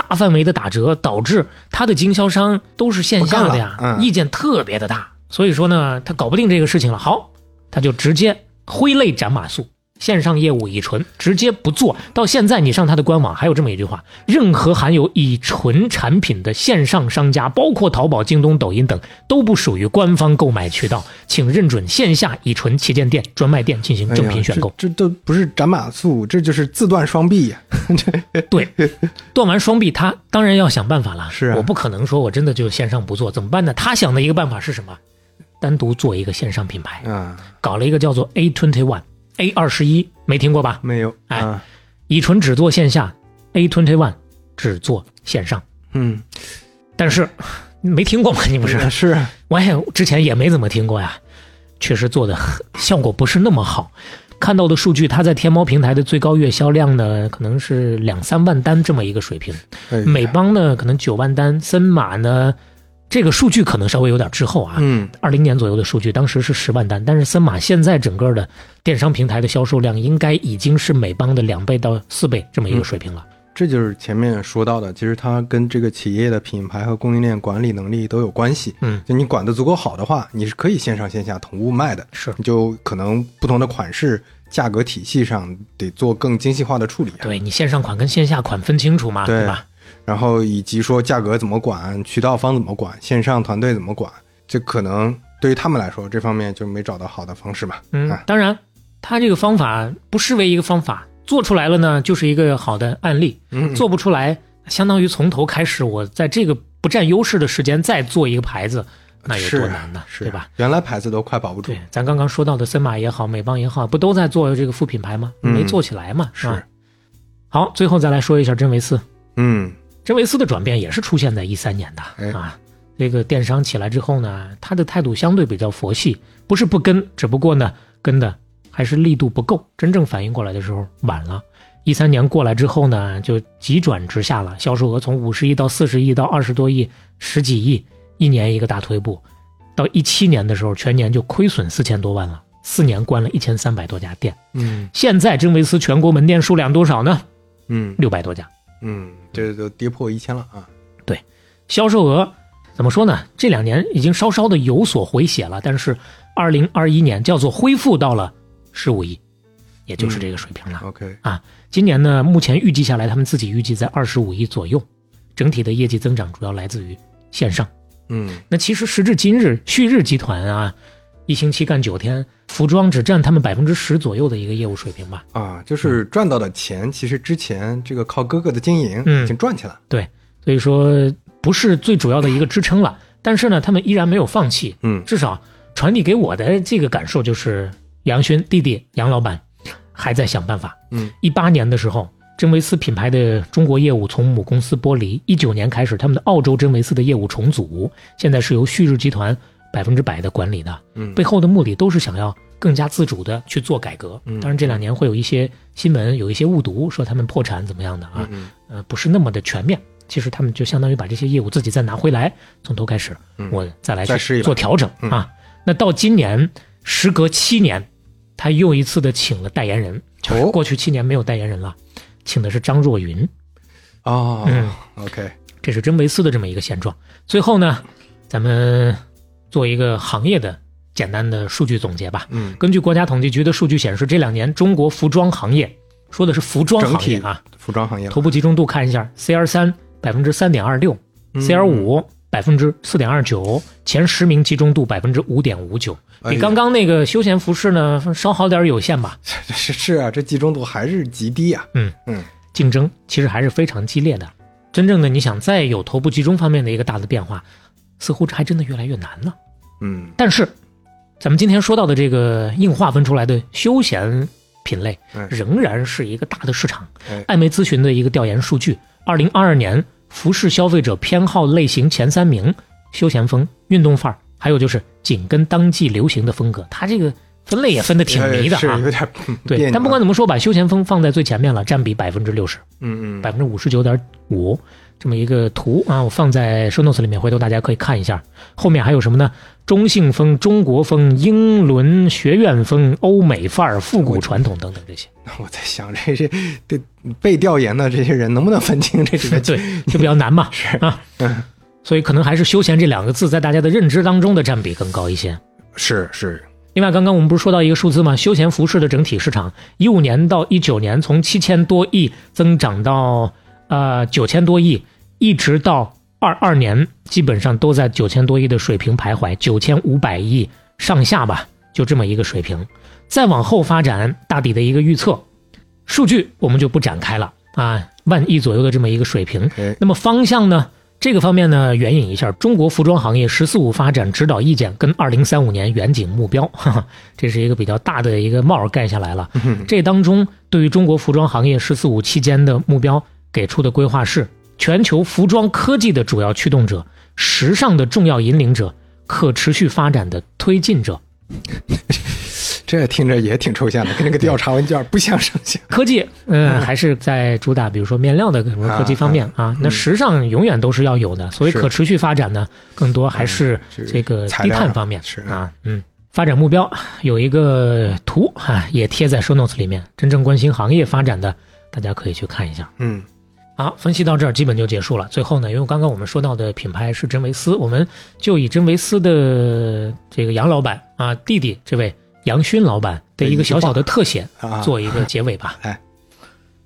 大范围的打折，导致他的经销商都是线下的呀意见特别的大。所以说呢，他搞不定这个事情了，好，他就直接挥泪斩马谡。线上业务乙醇直接不做到现在，你上他的官网还有这么一句话：任何含有乙醇产品的线上商家，包括淘宝、京东、抖音等，都不属于官方购买渠道，请认准线下乙醇旗舰店、专卖店进行正品选购。这这都不是斩马谡，这就是自断双臂呀。对，断完双臂，他当然要想办法了。是啊我不可能说我真的就线上不做，怎么办呢？他想的一个办法是什么？单独做一个线上品牌，啊，搞了一个叫做 A Twenty One A 二十一，没听过吧？没有，哎啊，乙醇只做线下，A Twenty One 只做线上，嗯，但是没听过吗？你不是？是啊我也之前也没怎么听过呀，确实做的效果不是那么好。看到的数据，它在天猫平台的最高月销量呢，可能是两三万单这么一个水平。哎美邦呢可能九万单，森马呢这个数据可能稍微有点滞后啊。嗯二零年左右的数据，当时是十万单，但是森马现在整个的电商平台的销售量应该已经是美邦的两倍到四倍这么一个水平了。这就是前面说到的，其实它跟这个企业的品牌和供应链管理能力都有关系。嗯，就你管得足够好的话，你是可以线上线下同步卖的。是你就可能不同的款式、价格体系上得做更精细化的处理啊。对你线上款跟线下款分清楚嘛，对对吧？然后以及说价格怎么管、渠道方怎么管、线上团队怎么管，这可能对于他们来说，这方面就没找到好的方式吧。嗯啊，当然，他这个方法不失为一个方法，做出来了呢，就是一个好的案例；嗯做不出来，相当于从头开始，我在这个不占优势的时间再做一个牌子，那有多难呢？是对吧？？原来牌子都快保不住对，，咱刚刚说到的森马也好，美邦也好，不都在做这个副品牌吗？嗯没做起来嘛，是吧？好，最后再来说一下真维斯。嗯真维斯的转变也是出现在一三年的哎啊。这个电商起来之后呢，他的态度相对比较佛系，不是不跟，只不过呢跟的还是力度不够，真正反应过来的时候晚了。一三年过来之后呢，就急转直下了，销售额从五十亿到四十亿到二十多亿、十几亿，一年一个大退步。到一七年的时候，全年就亏损四千多万了，四年关了一千三百多家店。嗯现在真维斯全国门店数量多少呢？嗯六百多家。嗯，这都跌破一千了啊！对销售额怎么说呢？这两年已经稍稍的有所回血了，但是二零二一年叫做恢复到了十五亿，也就是这个水平了。OK，啊今年呢，目前预计下来，他们自己预计在二十五亿左右，整体的业绩增长主要来自于线上。嗯那其实时至今日，旭日集团啊，一星期干九天，服装只占他们百分之十左右的一个业务水平吧。啊，就是赚到的钱，其实之前这个靠哥哥的经营嗯已经赚起来了。对，所以说不是最主要的一个支撑了。但是呢，他们依然没有放弃，嗯至少传递给我的这个感受就是，杨勋弟弟杨老板还在想办法。嗯，一八年的时候，真维斯品牌的中国业务从母公司剥离，一九年开始他们的澳洲真维斯的业务重组，现在是由旭日集团百分之百的管理的。嗯背后的目的都是想要更加自主的去做改革。嗯当然这两年会有一些新闻，有一些误读，说他们破产怎么样的啊，嗯呃，不是那么的全面。其实他们就相当于把这些业务自己再拿回来，从头开始，嗯我再来做调整嗯啊。那到今年，时隔七年，他又一次的请了代言人，就是哦过去七年没有代言人了，请的是张若昀，哦嗯，OK，这是真维斯的这么一个现状。最后呢，咱们做一个行业的简单的数据总结吧。嗯，根据国家统计局的数据显示，这两年中国服装行业，说的是服装行业啊，服装行业头部集中度看一下，CR 三百分之三点二六嗯，CR 五百分之四点二九，前十名集中度百分之五点五九，比刚刚那个休闲服饰呢稍好点有限吧。是 是啊，这集中度还是极低啊。嗯嗯竞争其实还是非常激烈的。真正的你想再有头部集中方面的一个大的变化，似乎这还真的越来越难了。嗯但是，咱们今天说到的这个硬划分出来的休闲品类嗯，仍然是一个大的市场哎。艾媒咨询的一个调研数据，二零二二年服饰消费者偏好类型前三名，休闲风、运动范儿，还有就是紧跟当季流行的风格，它这个分类也分得挺迷的啊有。点对，但不管怎么说，把休闲风放在最前面了，占比百分之六十。嗯嗯百分之五十九点五这么一个图啊，我放在 show notes 里面，回头大家可以看一下。后面还有什么呢？中性风、中国风、英伦学院风、欧美范儿、复古传统等等这些。我在想这些这被调研的这些人能不能分清这几个？对，就比较难嘛，是啊，嗯所以可能还是休闲这两个字在大家的认知当中的占比更高一些。是是，另外，刚刚我们不是说到一个数字吗？休闲服饰的整体市场，一五年到一九年从七千多亿增长到呃九千多亿，一直到二二年，基本上都在九千多亿的水平徘徊，九千五百亿上下吧，就这么一个水平。再往后发展，大抵的一个预测，数据我们就不展开了啊，万亿左右的这么一个水平。哎那么方向呢？这个方面呢，援引一下中国服装行业“十四五”发展指导意见跟二零三五年远景目标，哈哈，这是一个比较大的一个帽儿盖下来了。这当中对于中国服装行业“十四五”期间的目标给出的规划是：全球服装科技的主要驱动者、时尚的重要引领者、可持续发展的推进者。这听着也挺抽象的，跟那个调查问卷不相上下。科技，嗯，还是在主打，比如说面料的什么科技方面啊。那时尚永远都是要有的，所以可持续发展呢，更多还是是这个低碳方面是啊，嗯。发展目标有一个图哈，也贴在 show notes 里面。真正关心行业发展的，大家可以去看一下。嗯好，分析到这儿基本就结束了。最后呢，因为刚刚我们说到的品牌是真维斯，我们就以真维斯的这个杨老板啊弟弟这位杨勋老板的一个小小的特写啊，做一个结尾吧。哎，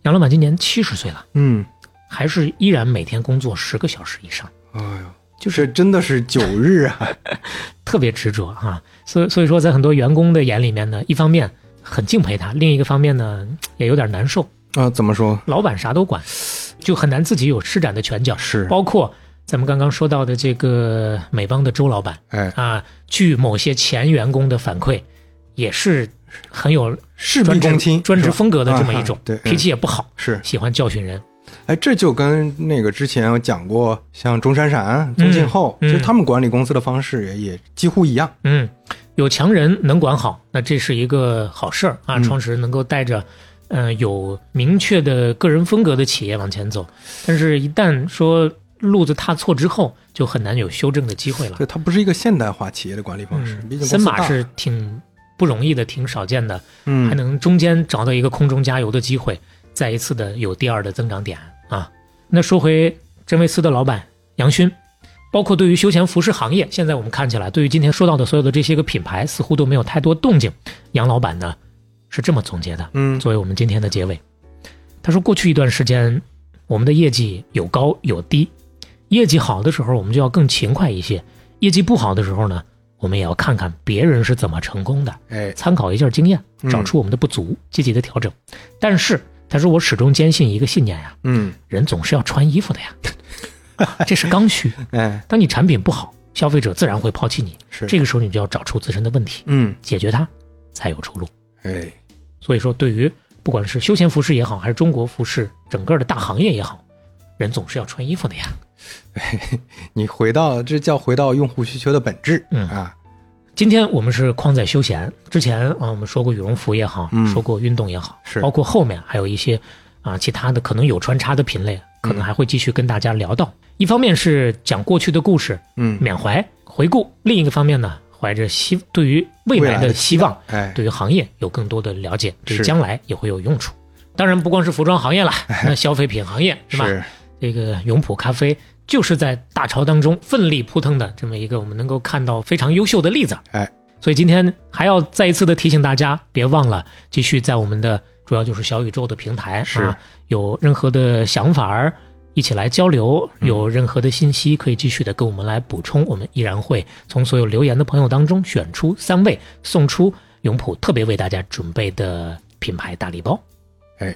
杨老板今年七十岁了，嗯，还是依然每天工作十个小时以上，哎呦，就是真的是九日啊，特别执着啊。所以所以说，在很多员工的眼里面呢，一方面很敬佩他，另一个方面呢也有点难受。啊，怎么说？老板啥都管，就很难自己有施展的拳脚。是包括咱们刚刚说到的这个美邦的周老板哎，啊，据某些前员工的反馈，也是很有事必躬亲，专职风格的这么一种啊，对，脾气也不好，是。喜欢教训人。哎，这就跟那个之前我讲过，像钟闪闪、宗庆后，嗯其实他们管理公司的方式也也几乎一样。嗯，有强人能管好，那这是一个好事儿啊。嗯创始人能够带着，呃，有明确的个人风格的企业往前走，但是，一旦说路子踏错之后，就很难有修正的机会了。对，它不是一个现代化企业的管理方式，森马是挺不容易的，挺少见的，还嗯，能中间找到一个空中加油的机会，再一次的有第二的增长点啊。那说回真维斯的老板杨勋，包括对于休闲服饰行业，现在我们看起来，对于今天说到的所有的这些个品牌，似乎都没有太多动静。杨老板呢是这么总结的，嗯。作为我们今天的结尾，他说过去一段时间，我们的业绩有高有低，业绩好的时候我们就要更勤快一些，业绩不好的时候呢，我们也要看看别人是怎么成功的。哎，参考一下经验，嗯。找出我们的不足，积极的调整。但是他说我始终坚信一个信念呀，嗯，人总是要穿衣服的呀，这是刚需。哎，当你产品不好，消费者自然会抛弃你，是。这个时候你就要找出自身的问题，嗯，解决它，才有出路。哎，所以说，对于不管是休闲服饰也好，还是中国服饰整个的大行业也好，人总是要穿衣服的呀。你回到这叫回到用户需求的本质，嗯。啊，今天我们是框在休闲，之前啊我们说过羽绒服也好，嗯。说过运动也好，是。包括后面还有一些啊其他的可能有穿插的品类，可能还会继续跟大家聊到。一方面是讲过去的故事，嗯，缅怀回顾；另一个方面呢，怀着希对于未来的的希望，哎，对于行业有更多的了解，对是将来也会有用处。当然，不光是服装行业了，那消费品行业是吧？是，这个永璞咖啡就是在大潮当中奋力扑腾的这么一个我们能够看到非常优秀的例子。哎，所以今天还要再一次的提醒大家，别忘了继续在我们的主要就是小宇宙的平台是啊，有任何的想法儿。一起来交流，有任何的信息可以继续的跟我们来补充，我们依然会从所有留言的朋友当中选出三位，送出永普特别为大家准备的品牌大礼包。哎，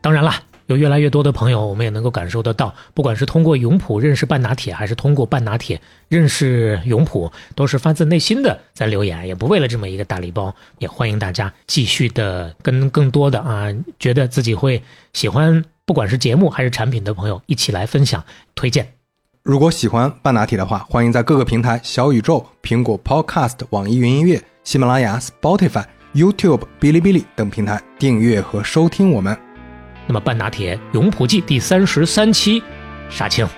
当然啦，有越来越多的朋友，我们也能够感受得到，不管是通过永普认识半拿铁，还是通过半拿铁认识永普，都是发自内心的在留言，也不为了这么一个大礼包。也欢迎大家继续的跟更多的啊，觉得自己会喜欢，不管是节目还是产品的朋友，一起来分享推荐。如果喜欢半拿铁的话，欢迎在各个平台小宇宙、苹果 Podcast、网易云音乐、喜马拉雅、Spotify、YouTube、哔哩哔哩等平台订阅和收听我们。那么半拿铁永璞记第三十三期，杀青。